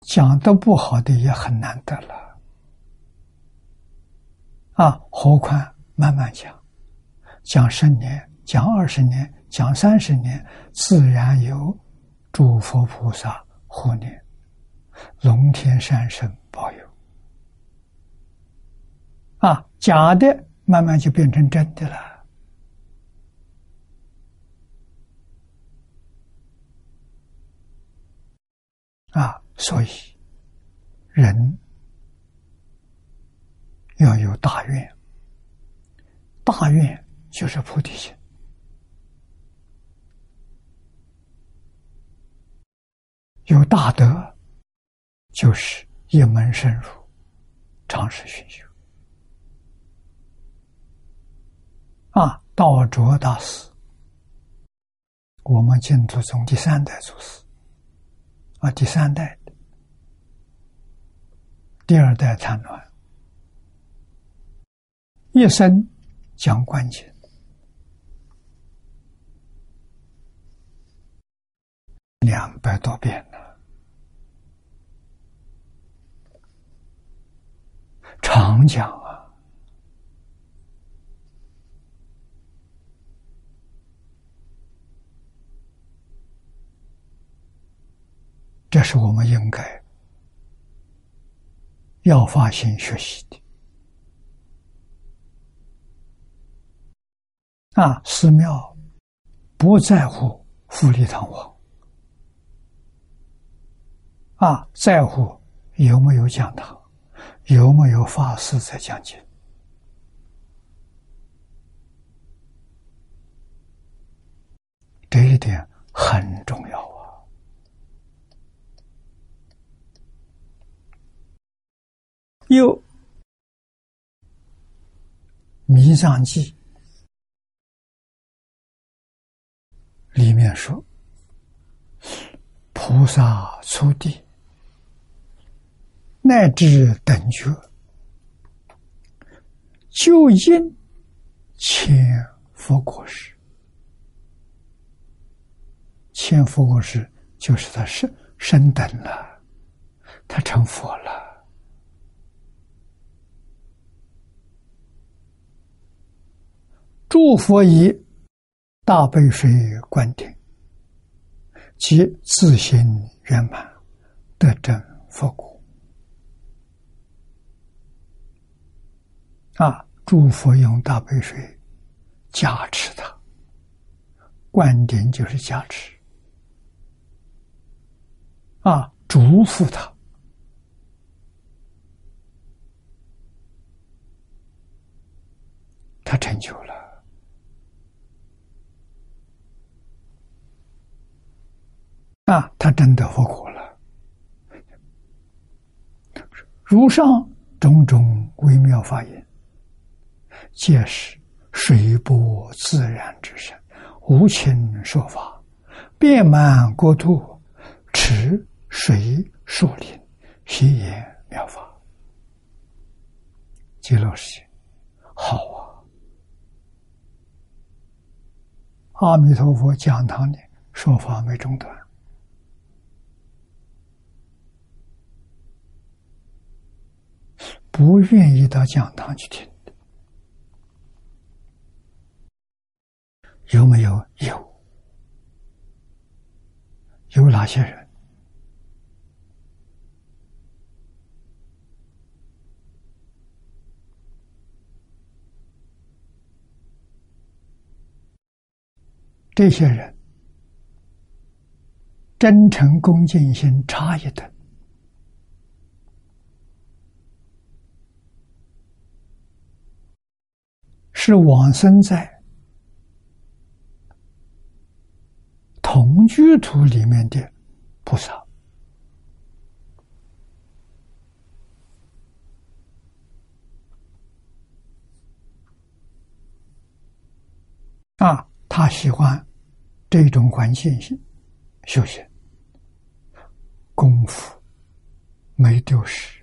讲的不好的也很难得了。啊，何况慢慢讲，讲十年，讲二十年，讲三十年，自然有诸佛菩萨护念，龙天善神保佑。啊，假的慢慢就变成真的了。啊，所以人。要有大愿，大愿就是菩提心；有大德，就是一门深入，长时熏修。啊，道卓大师，我们净土宗第三代祖师，啊，第三代，第二代参乱。一生讲关键，两百多遍了，常讲啊，这是我们应该要发心学习的。啊，寺庙不在乎富丽堂皇，啊，在乎有没有讲堂，有没有法师在讲经，这一点很重要啊。有《弥藏记》。里面说：“菩萨出地，乃至等觉，就因千佛果实。千佛果实就是他升升等了，他成佛了。诸佛以。”大悲水灌顶，即自心圆满，得证佛果。啊！诸佛用大悲水加持他，灌顶就是加持。啊！祝福他，他成就了。啊，他真的复活了。如上种种微妙法音，皆是水波自然之身，无情说法，遍满国土，持水树林，悉言妙法。极乐世界，好啊！阿弥陀佛讲堂里说法没中断。不愿意到讲堂去听。的，有没有？有，有哪些人？这些人？真诚恭敬心差一点。是往生在同居土里面的菩萨。啊，他喜欢这种环境性修行，功夫没丢失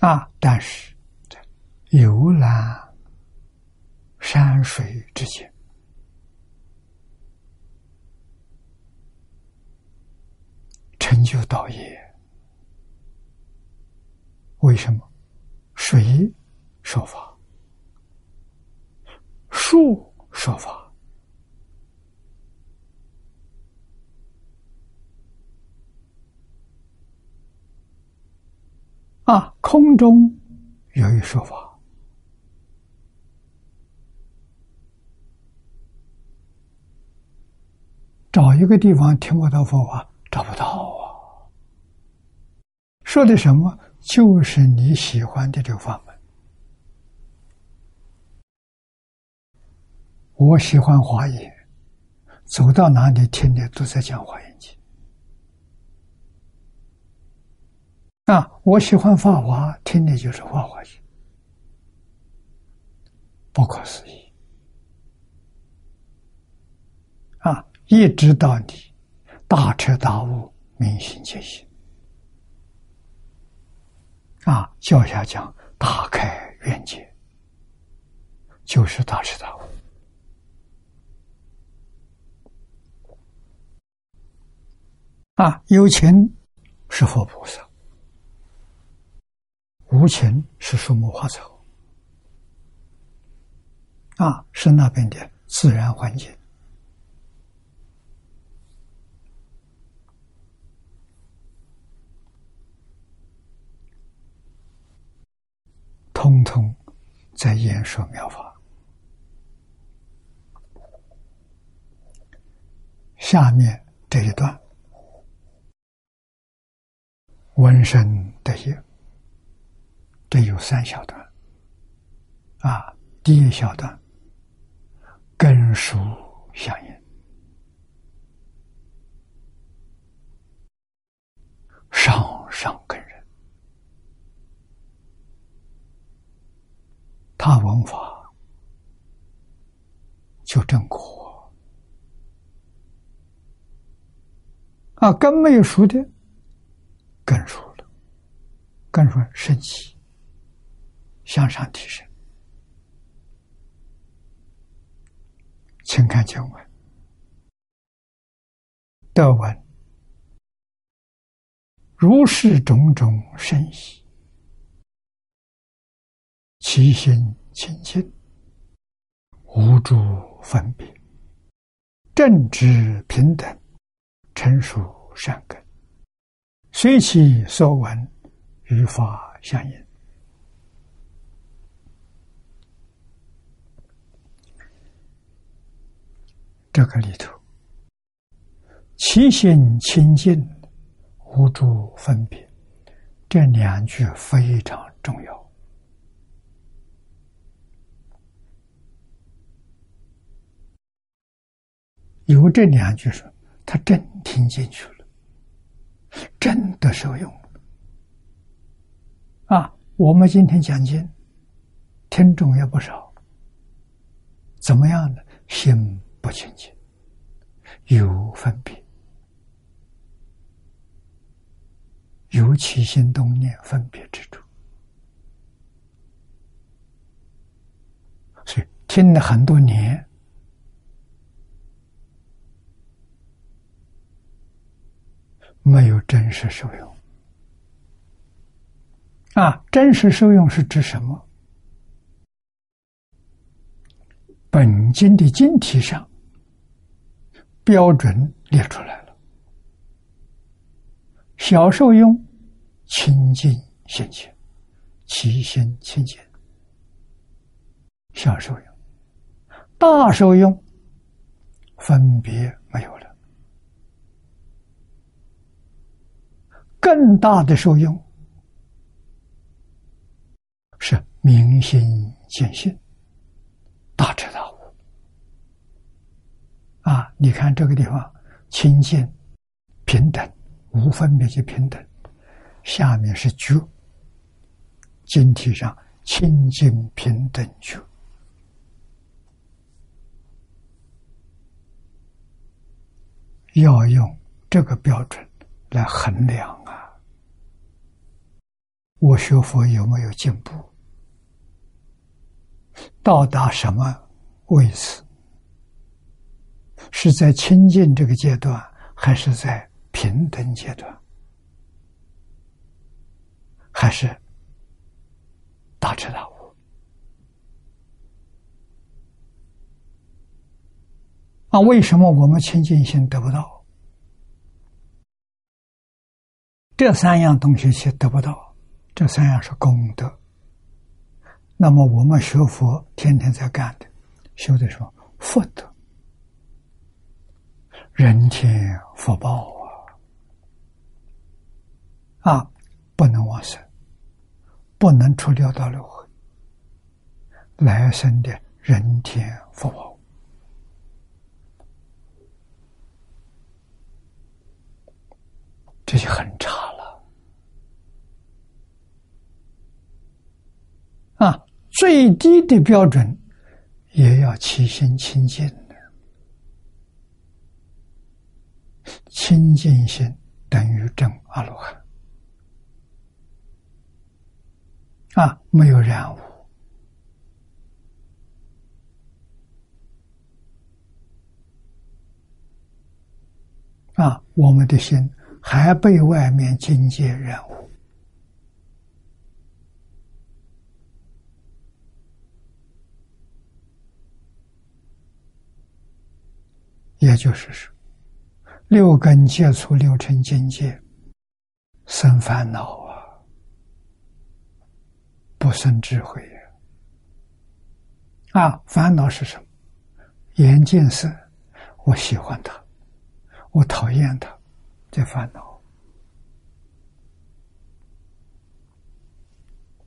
啊，但是游览山水之间，成就道业。为什么？水说法。树说法啊，空中有一说法，找一个地方听不到佛法，找不到啊。说的什么？就是你喜欢的这个法门。我喜欢华严，走到哪里听的都在讲华严经。啊，我喜欢法华，听的就是法华经，不可思议。啊，一直到你大彻大悟、明心见性。啊，教下讲大开眼界，就是大彻大悟。啊，有情是佛菩萨，无情是树木花草，啊，是那边的自然环境，通通在演说妙法。下面这一段。闻声得业，这有三小段，啊，第一小段。根属相应，上上根人，他闻法就正果，啊，根没有熟的。更熟了，更说升起，向上提升。请看经文，德文，如是种种甚喜，其心清净，无诸分别，正直平等，成熟善根。随其所闻，与法相应。这个里头，其心清净，无诸分别，这两句非常重要。有这两句说，他真听进去了。真的受用啊！我们今天讲经，听众也不少。怎么样呢？心不清净，有分别，有起心动念分别之处，所以听了很多年。没有真实受用啊！真实受用是指什么？本经的经题上标准列出来了：小受用清净心清，其心清净；小受用大受用分别没有了，更大的受用是明心见性，大彻大悟。啊，你看这个地方清净平等，无分别就平等。下面是觉，经体上清净平等觉。要用这个标准来衡量！我学佛有没有进步？到达什么位置？是在清净这个阶段，还是在平等阶段，还是大彻大悟？啊，为什么我们清净心得不到？这三样东西却得不到，这三样是功德。那么我们学佛天天在干的，修的什么福德？人天福报啊！啊，不能往生，不能出六道轮回，来生的人天福报。这些很差了啊！最低的标准也要起心清净的，清净心等于正阿罗汉啊，没有染污啊，我们的心。还被外面境界染污，也就是说，六根接触六尘境界，生烦恼啊，不生智慧呀！啊，烦恼是什么？眼见色，我喜欢他，我讨厌他。这烦恼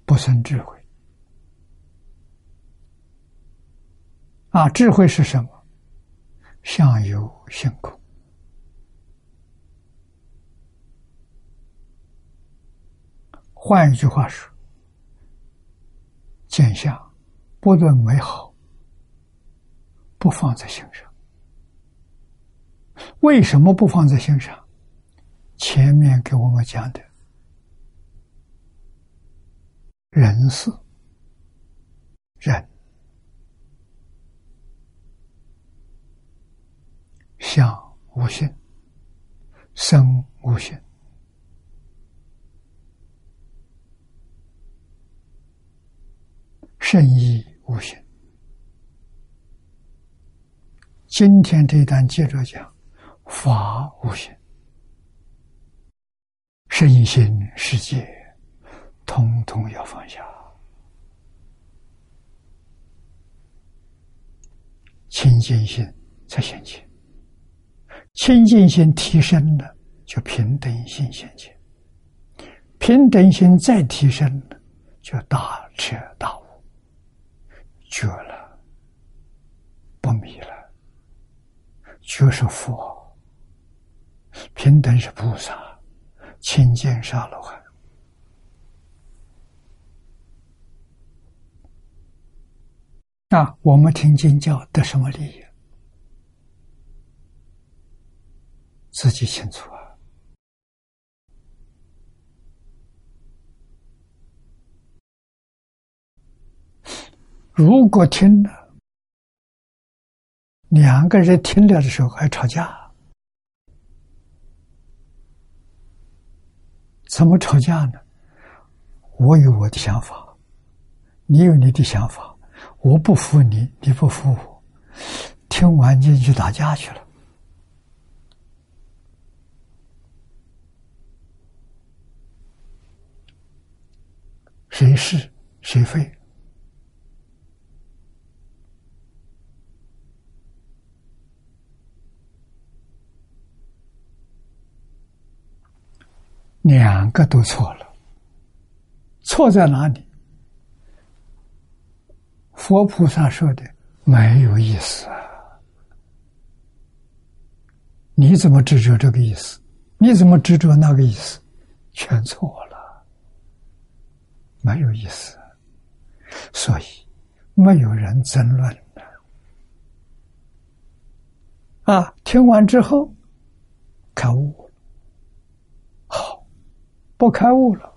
不生智慧啊！智慧是什么？相由心空。换一句话说，见相不论美好，不放在心上。为什么不放在心上？前面给我们讲的人事，人相无性，生无性，圣意无性。今天这一段接着讲法无性。身心世界，通通要放下。清净心才现前，清净心提升了，就平等心现前；平等心再提升了，就大彻大悟，觉了，不迷了。觉是佛，平等是菩萨。清净沙罗汉那！我们听经教得什么利益？自己清楚啊！如果听了，两个人听了的时候还吵架。怎么吵架呢？我有我的想法，你有你的想法，我不服你，你不服我，听完就去打架去了。谁是谁非。两个都错了，错在哪里？佛菩萨说的没有意思啊！你怎么执着这个意思？你怎么执着那个意思？全错了。没有意思。所以没有人争论的啊！听完之后开悟了，好，不开悟了，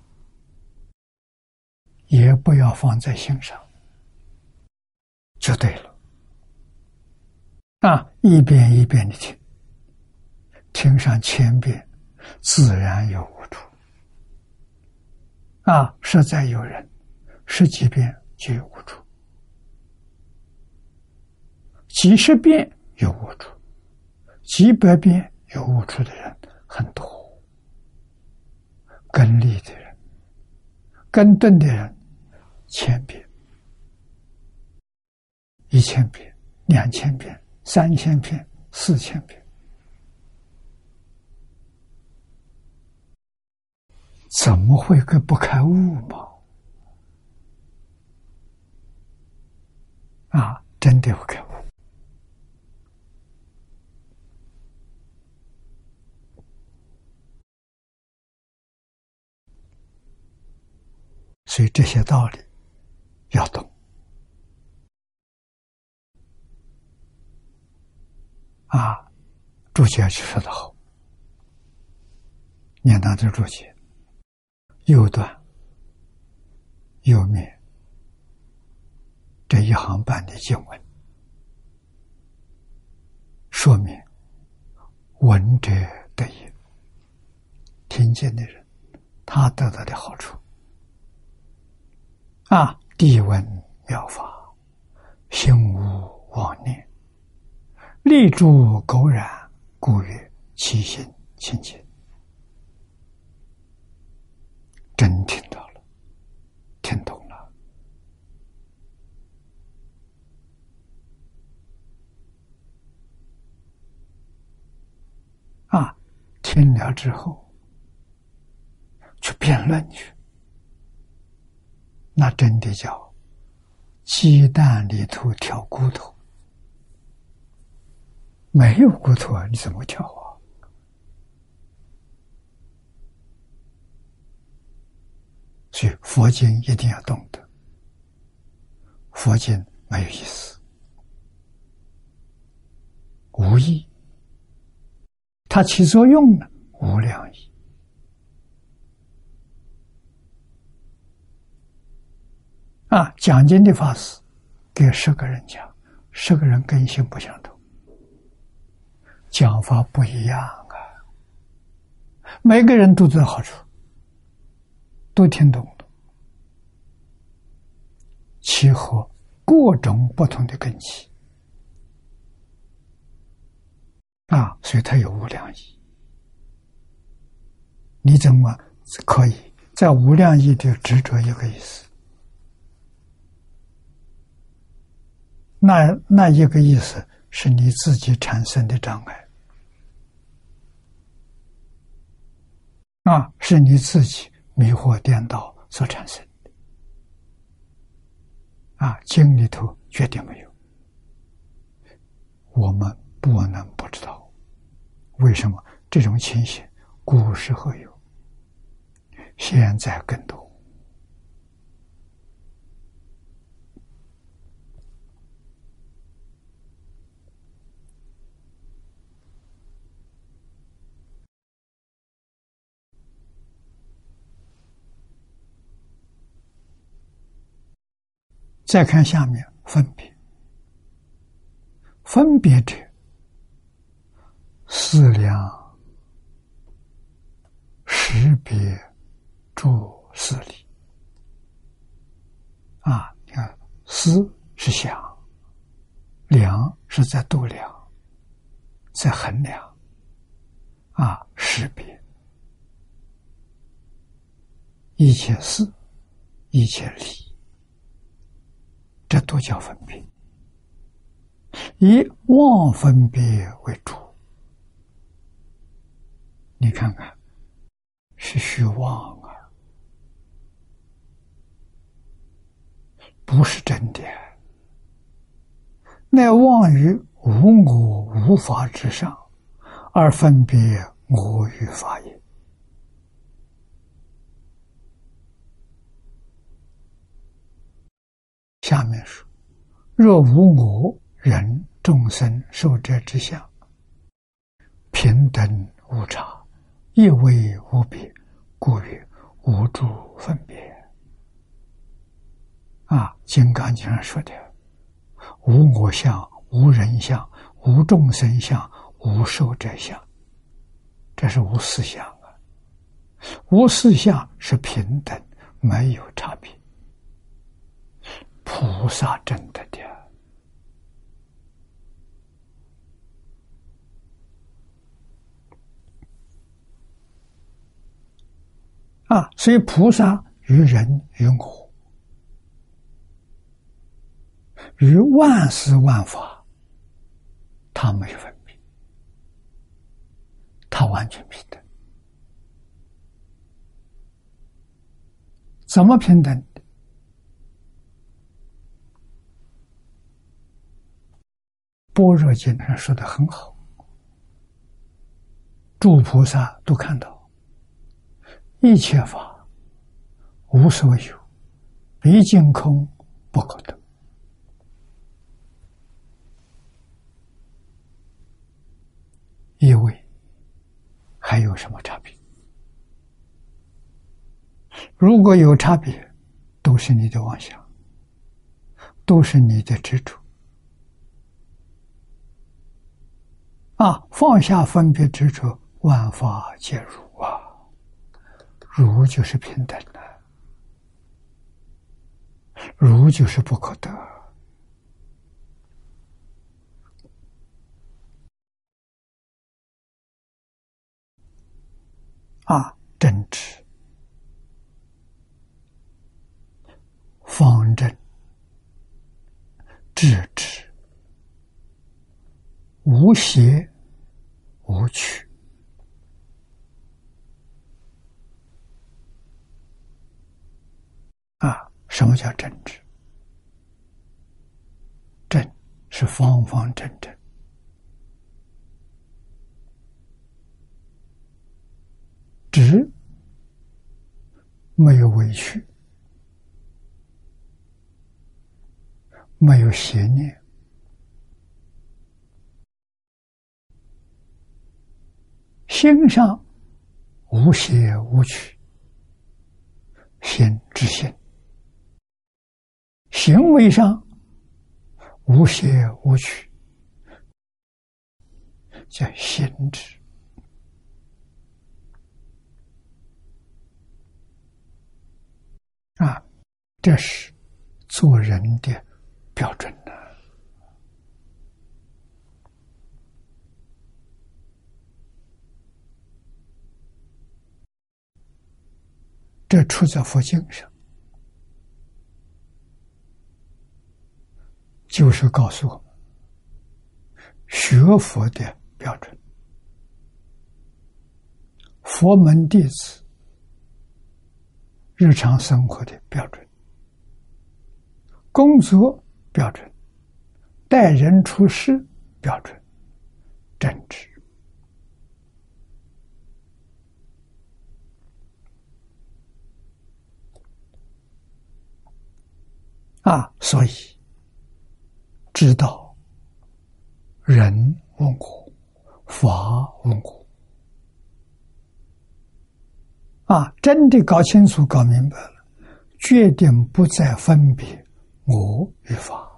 也不要放在心上。就对了，啊，一遍一遍的听，听上千遍，自然有悟处。啊，实在有人十几遍就有无助，几十遍有无处，几百遍有无处的人很多。根利的人，根钝的人，千遍。一千遍、两千遍、三千遍、四千遍，怎么会跟不开悟嘛？啊，真的不开悟。所以这些道理要懂。啊，注解就说的好，念到这注解，右段右面这一行半的经文，说明闻者得益，听见的人他得到的好处。啊，地闻妙法，心无妄念。立住苟然，故曰其心清净。真听到了，听懂了。啊，听了之后，去辩论去，那真的叫鸡蛋里头挑骨头。没有骨头啊，你怎么跳啊？所以佛经一定要懂得，佛经没有意思，无义，它起作用呢，无量义啊！讲经的法师给十个人讲，十个人根性不相同。讲法不一样啊，每个人都得好处，都听懂了，契合各种不同的根基啊，所以它有无量义。你怎么可以在无量义的执着一个意思？那那一个意思是你自己产生的障碍。啊，是你自己迷惑颠倒所产生的。啊，经里头绝对没有，我们不能不知道，为什么这种情形古时候有，现在更多。再看下面分别，分别者，思量识别诸事理。啊，你看，思是想，量是在度量，在衡量，啊，识别，一切事，一切理。这都叫分别，以妄分别为主。你看看，是虚妄啊，不是真的。乃妄于无我无法之上，而分别我与法也。下面说：若无我，人众生受者之相，平等无差，一为无别，故曰无诸分别。啊，《金刚经》上说的：无我相，无人相，无众生相，无寿者相。这是无四相啊！无四相是平等，没有差别。菩萨真的的啊，所以菩萨与人与我与万事万法，他没有分别，他完全平等。怎么平等？般若经上说的很好，诸菩萨都看到，一切法无所有，毕竟空不可得。因为还有什么差别？如果有差别，都是你的妄想，都是你的执着。啊，放下分别执着，万法皆如啊，如就是平等的，如就是不可得啊，正直、方正、智智。无邪无曲啊！什么叫正直？正是方方正正，直没有委屈，没有邪念。心上无邪无曲，心之心；行为上无邪无曲，叫心智。啊，这是做人的标准呢。这出在佛经上，就是告诉我们学佛的标准，佛门弟子日常生活的标准，工作标准，待人处事标准，正直。啊，所以知道人问我，法问我，啊，真的搞清楚、搞明白了，决定不再分别我与法。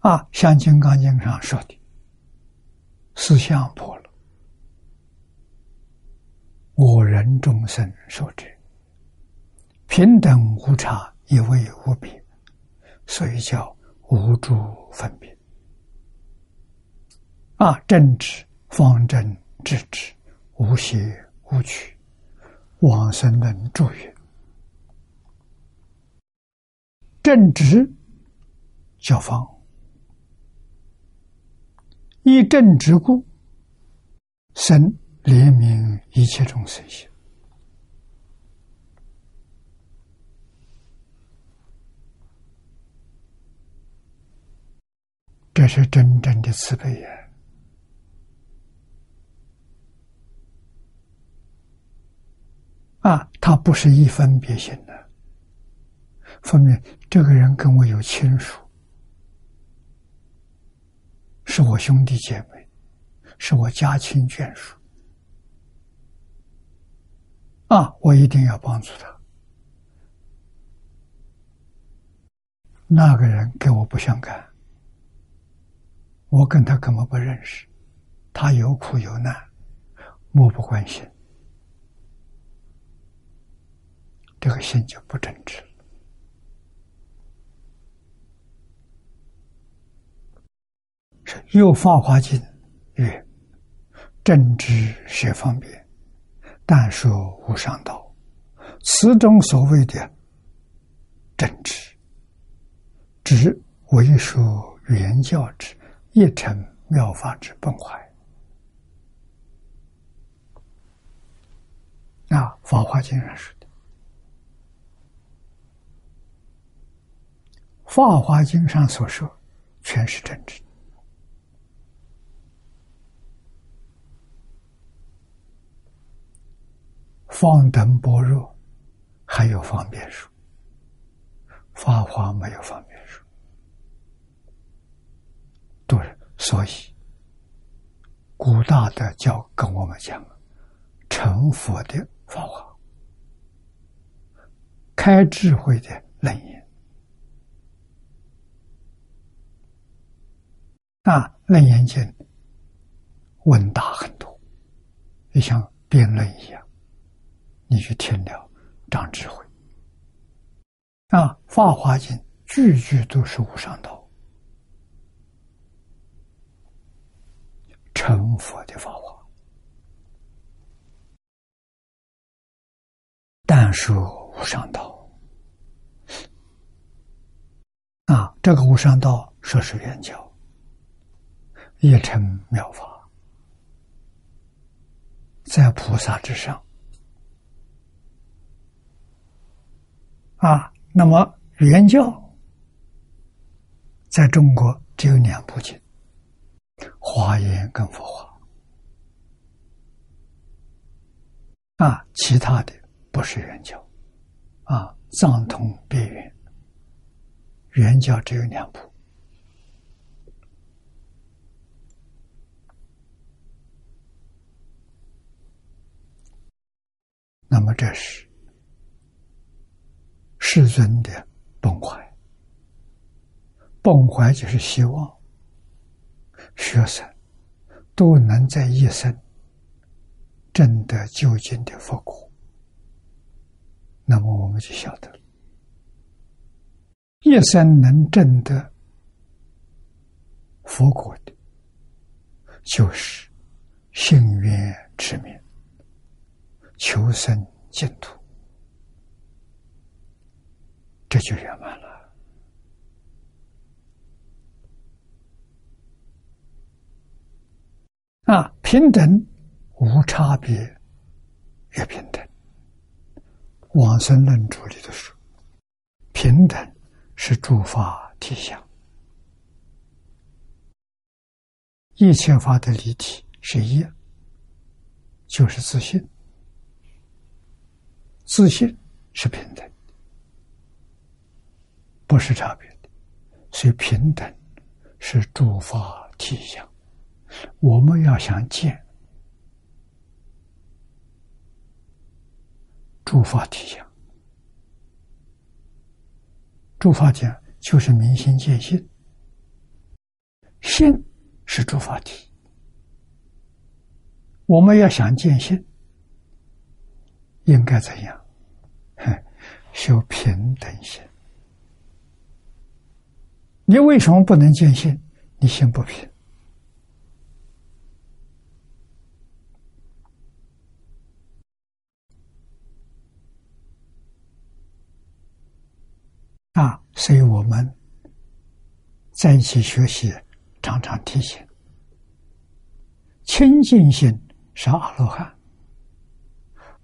啊，像《金刚经》上说的，思想破了，我人众生受者。平等无差，一味无别，所以叫无诸分别。啊，正直、方正、直直，无邪无曲，往生能助缘。正直叫方，以正直故，生怜悯一切众生心，这是真正的慈悲呀！啊，他不是一分别心的，分别这个人跟我有亲属，是我兄弟姐妹。是我家亲眷属啊！我一定要帮助他。那个人跟我不相干，我跟他根本不认识。他有苦有难，漠不关心，这个心就不真挚。又发华经曰。正知学方便，但说无上道。此中所谓的正知，只为说原教之一成妙法之本怀。啊，《法华经》上说的，《法华经》上所说，全是真知。方等般若还有方便说，法华没有方便书，对，所以古大德教跟我们讲，成佛的法华，开智慧的楞严，那楞严经问答很多，就像辩论一样。你去听了，长智慧。啊，《法华经》句句都是无上道，成佛的法华。但说无上道，啊，这个无上道说是圆教，一成妙法，在菩萨之上。啊，那么原教在中国只有两部经，《华严》跟《佛华》啊，其他的不是圆教啊，藏通别圆，原教只有两部。那么这是。世尊的崩坏，崩坏就是希望学生都能在一生证得究竟的佛果。那么我们就晓得，一生能证得佛果的，就是信愿持名，求生净土。这就圆满了啊！平等无差别，越平等。往生论著里头说，平等是诸法体相，一切法的离体是一，就是自信，自信是平等。不是差别的，所以平等是诸法体相。我们要想见诸法体相，诸法讲就是明心见性，性是诸法体。我们要想见性，应该怎样？修平等心。你为什么不能见性？你心不平啊！所以我们在一起学习，常常提醒：清净心是阿罗汉，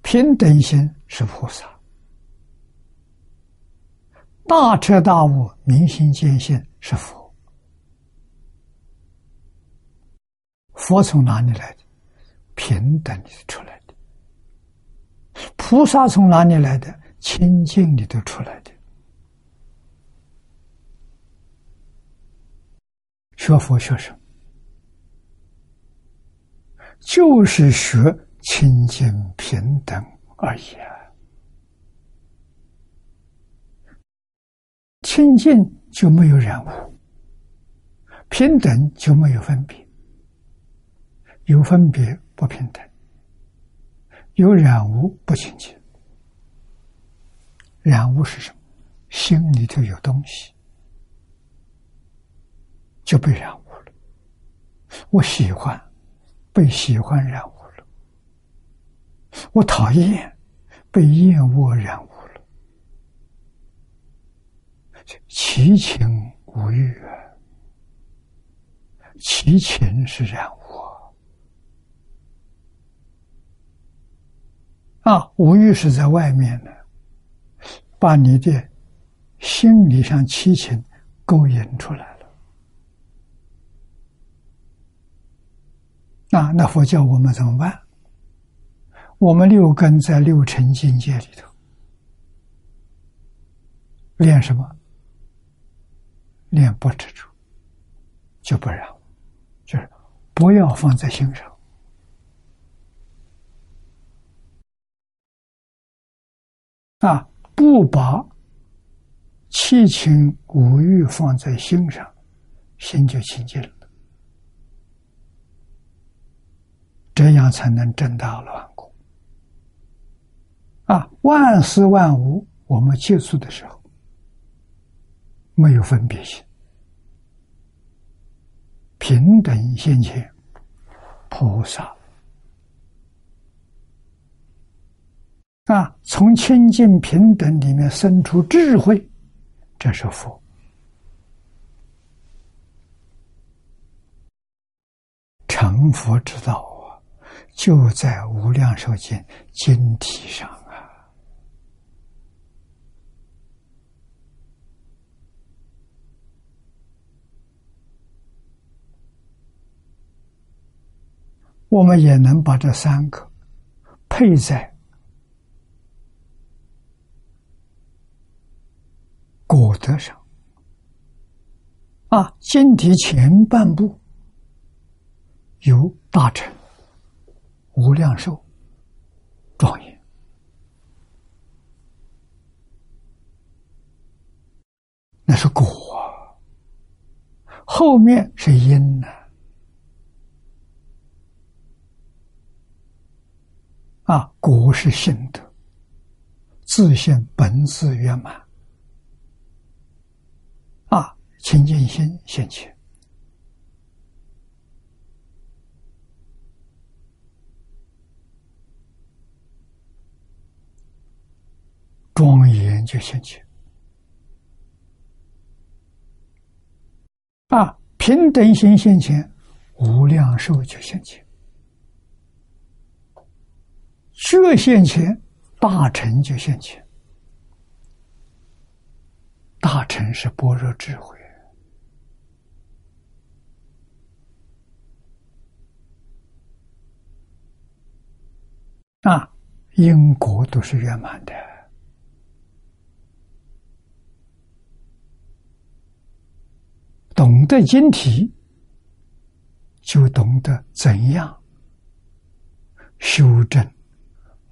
平等心是菩萨，大彻大悟、明心见性是佛。佛从哪里来的？平等里出来的。菩萨从哪里来的？清净里头出来的。学佛学什么？就是学清净平等而已啊！清净就没有染污，平等就没有分别。有分别不平等，有染污不清净。染污是什么？心里头有东西，就被染污了。我喜欢，被喜欢染污了；我讨厌，被厌恶染污了。七情五欲啊，七情是染污。啊，五欲是在外面的，把你的心理上七情勾引出来那那佛教我们怎么办？我们六根在六尘境界里头练什么？练不执着，就不让，就是不要放在心上。啊，不把七情五欲放在心上，心就清净了。这样才能证大乱果。啊，万事万物，我们接触的时候没有分别心，平等现前，菩萨。啊，从清净平等里面生出智慧，这是佛。成佛之道，就在无量寿经经体上啊。我们也能把这三个配在。果德上，啊，经体前半部有大臣、无量寿、庄严，那是果；后面是因呢，啊，果是性德，自现本自圆满。啊清净心现前，庄严就现前啊！平等心现前，无量寿就现前，这现前，大成就现前，大成是般若智慧。啊，因果都是圆满的，懂得经题，就懂得怎样修正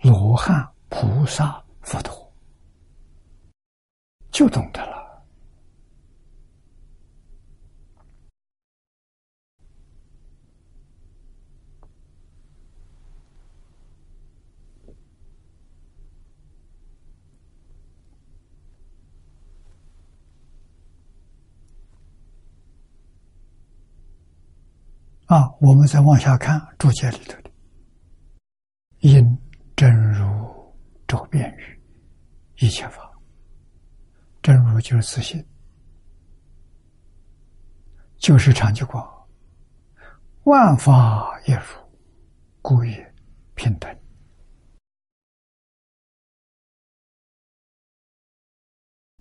罗汉、菩萨、佛陀，就懂得了。啊，我们再往下看注解里头的“因真如周遍于一切法”，真如就是自信，就是长久光，万法也如，故也平等。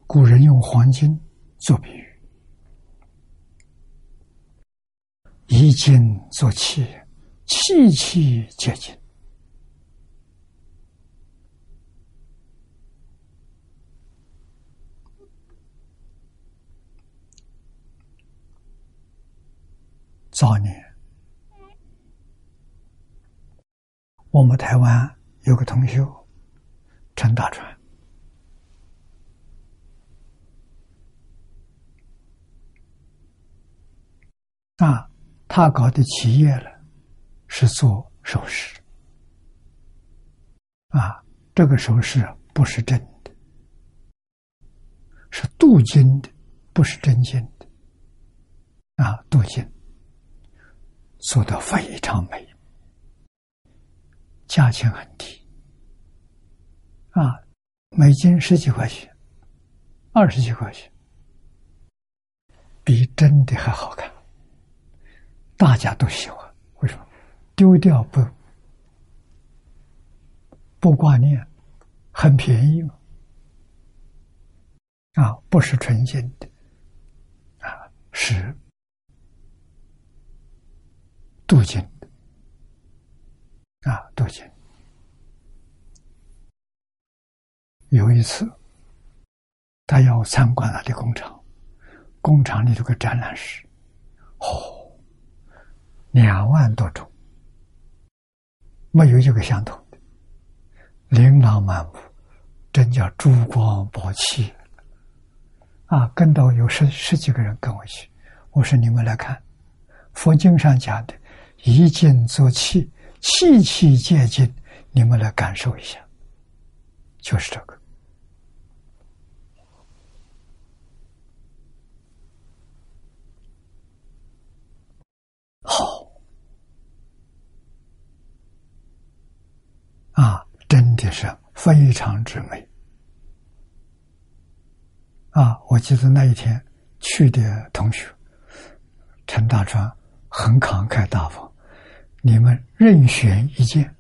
古人用黄金做比喻，以金做器，器器皆金。早年，我们台湾有个同学陈大川啊，他搞的企业了，是做首饰。啊，这个首饰不是真的，是镀金的，不是真金的。啊，镀金。做的非常美，价钱很低，啊，每斤十几块钱，二十几块钱，比真的还好看，大家都喜欢。为什么？丢掉不不挂念，很便宜嘛，啊，不是纯金的，啊，是。镀金的啊，镀金。有一次，他要参观他的工厂，工厂里头个展览室，哦，两万多种，没有一个相同的，琳琅满目，真叫珠光宝气。啊，跟到有十十几个人跟我去，我说你们来看，佛经上讲的。以金做器，器器皆境。你们来感受一下，就是这个。好啊，也是非常之美啊！我记得那一天去的同学陈大川很慷慨大方。你们任选一件，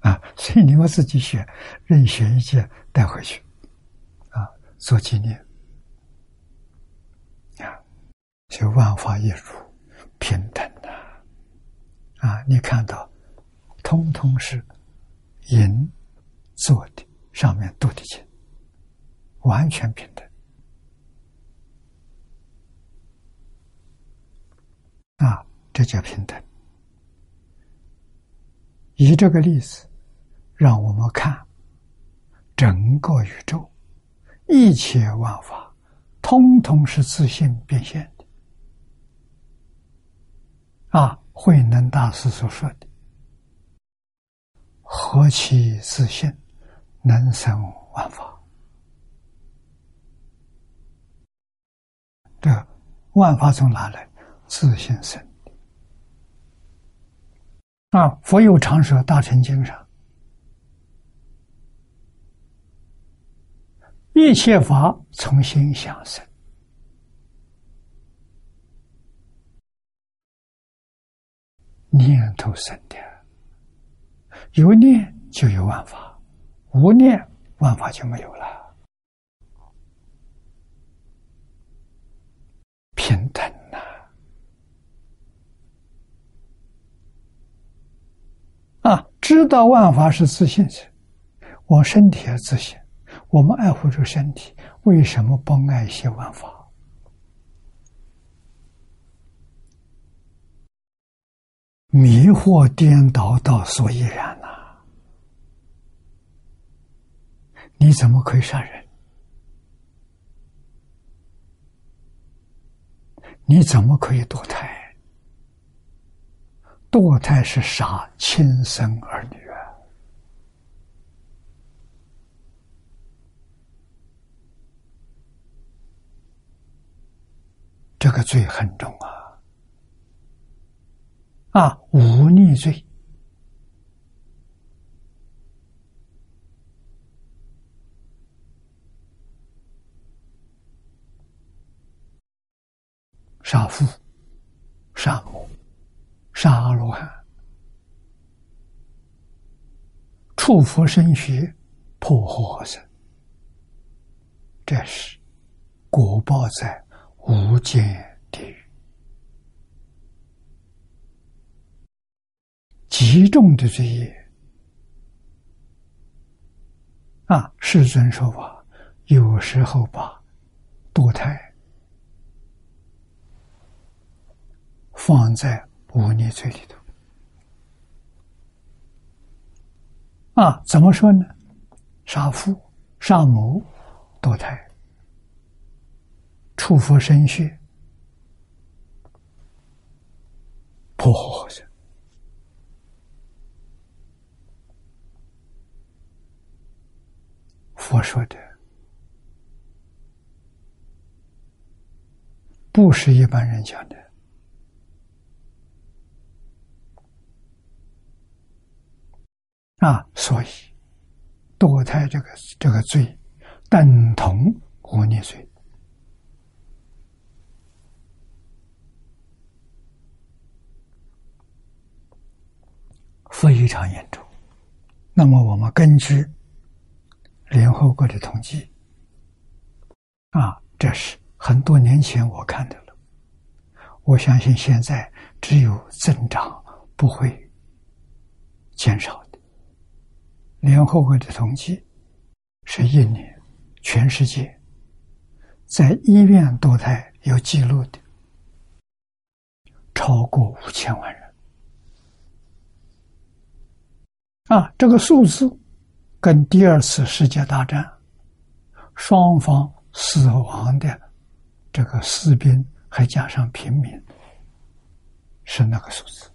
啊，所以你们自己选，任选一件带回去，啊，做纪念，啊，就万法一如，平等的，啊，你看到，通通是银做的，上面镀的金，完全平等，啊，这叫平等。以这个例子，让我们看整个宇宙一切万法，通通是自信变现的。啊，慧能大师所说的“何其自信，能生万法”，这万法从哪来？自信生。啊！佛有常说《大乘经》上，一切法从心想生，念头生的。有念就有万法，无念万法就没有了。平等呐。啊，知道万法是自信者，我身体也自信，我们爱护这个身体，为什么不爱惜万法？迷惑颠倒到所以然呐！你怎么可以杀人？你怎么可以堕胎？堕胎是杀亲生儿女啊，这个罪很重啊！啊，忤逆罪，杀父，杀母。杀阿罗汉触佛生学，破火生，这是果报在无间地狱，极重的罪业啊！世尊说法，有时候把堕胎放在五逆罪里头。啊，怎么说呢？杀父、杀母、堕胎、触佛生血、破火生。佛说的不是一般人讲的。啊，所以堕胎这个这个罪等同忤逆罪，非常严重。那么，我们根据联合国的统计，啊，这是很多年前我看的了。我相信现在只有增长，不会减少。联合国的统计是一年，全世界在医院堕胎有记录的超过五千万人。啊，这个数字跟第二次世界大战双方死亡的这个士兵还加上平民是那个数字。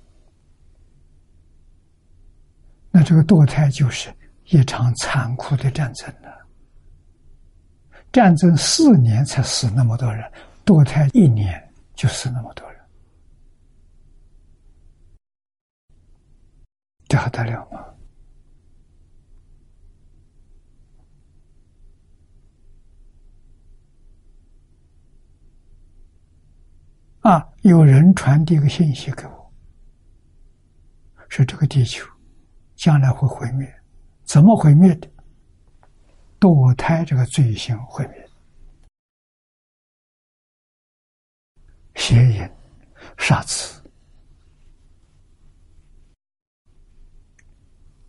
那这个堕胎就是一场残酷的战争了。战争四年才死那么多人，堕胎一年就死那么多人，这还得了吗？啊！有人传递一个信息给我，说这个地球。将来会毁灭，怎么毁灭的？堕胎这个罪行毁灭，邪淫、杀子，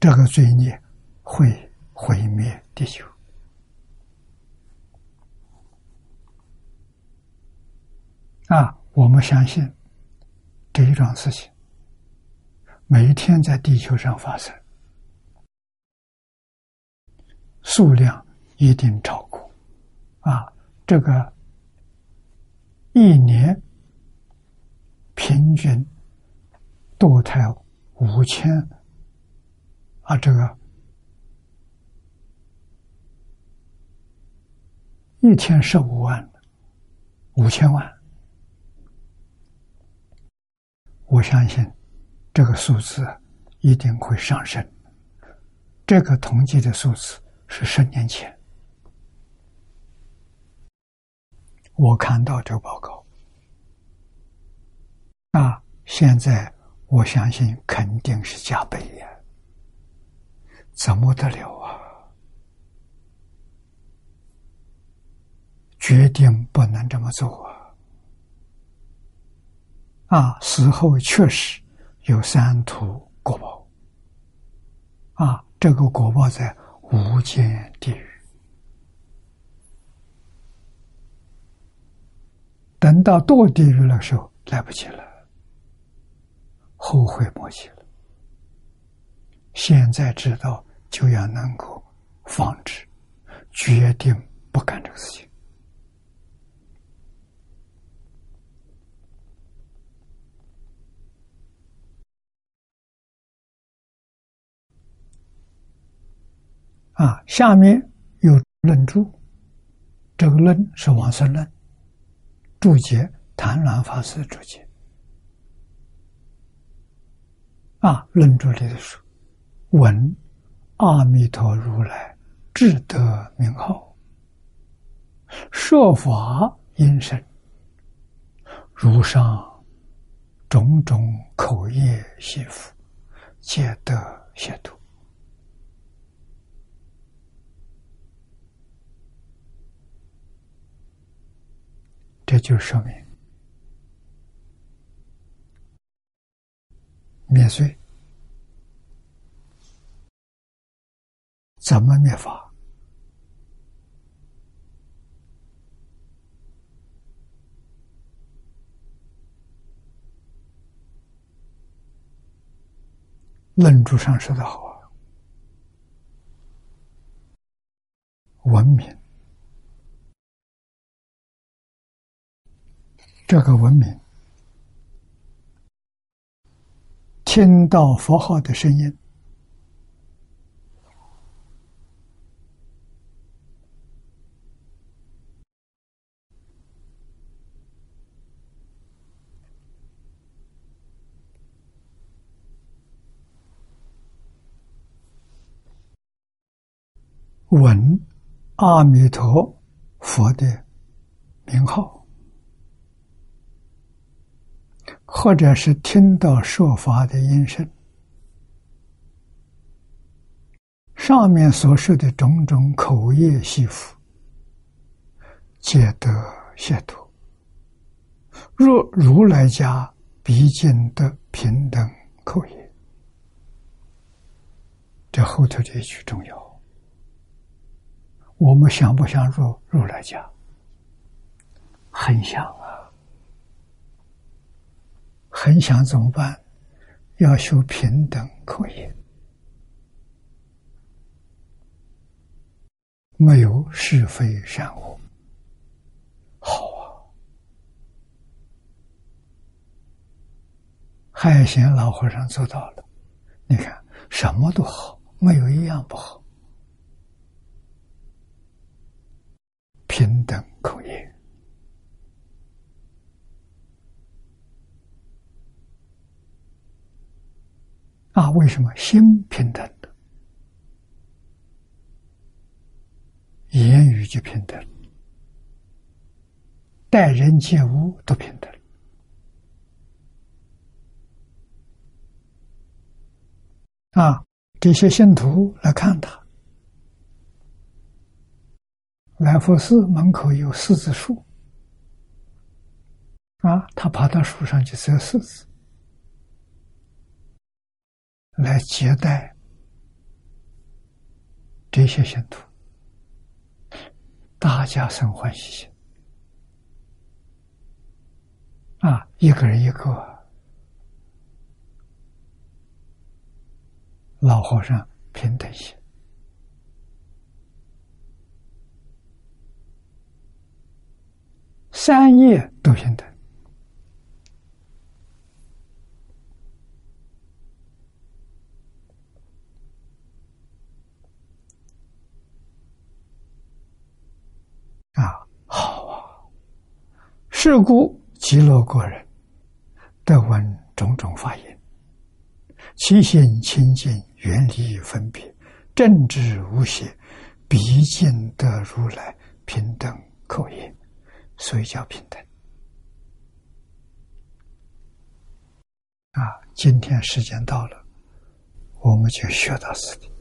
这个罪孽会毁灭地球。啊，我们相信这一桩事情，每一天在地球上发生。数量一定超过，啊，这个一年平均堕胎五千，啊，这个一天十五万，五千万，我相信这个数字一定会上升，这个统计的数字。是十年前，我看到这个报告，那，现在我相信肯定是加倍呀，怎么得了啊？决定不能这么做啊！啊，死后确实有三途果报，啊，这个果报在。无间地狱，等到堕地狱的时候，来不及了，后悔莫及了。现在知道就要能够防止，决定不干这个事情。啊，下面有论注，这个论是王孙论，注解谭鸾法师注解。啊，论注里的书：“闻阿弥陀如来智德名号，说法因身，如上种种口业习福，皆得解脱。”这就说明灭罪。怎么灭法？论著上说的好啊，文明，这个文明，听到佛号的声音，闻阿弥陀佛的名号，或者是听到说法的音声，上面所说的种种口业习福，皆得解脱。若如来家毕竟得平等口业，这后头这一句重要。我们想不想入如来家？很想，很想怎么办？要修平等可以，没有是非善恶，好啊！海贤老和尚做到了，你看什么都好，没有一样不好。平等口业啊？为什么心平等的，言语就平等，待人接物都平等啊？这些信徒来看他。来佛寺门口有柿子树，啊，他爬到树上去摘柿子，来接待这些信徒，大家生欢喜心，啊，一个人一个，老和尚平等心。三业都平等啊，好啊！是故极乐国人得闻种种法言，其心清净，远离分别，正知无邪，毕竟得如来平等口音。所以叫平等啊！今天时间到了，我们就学到此地。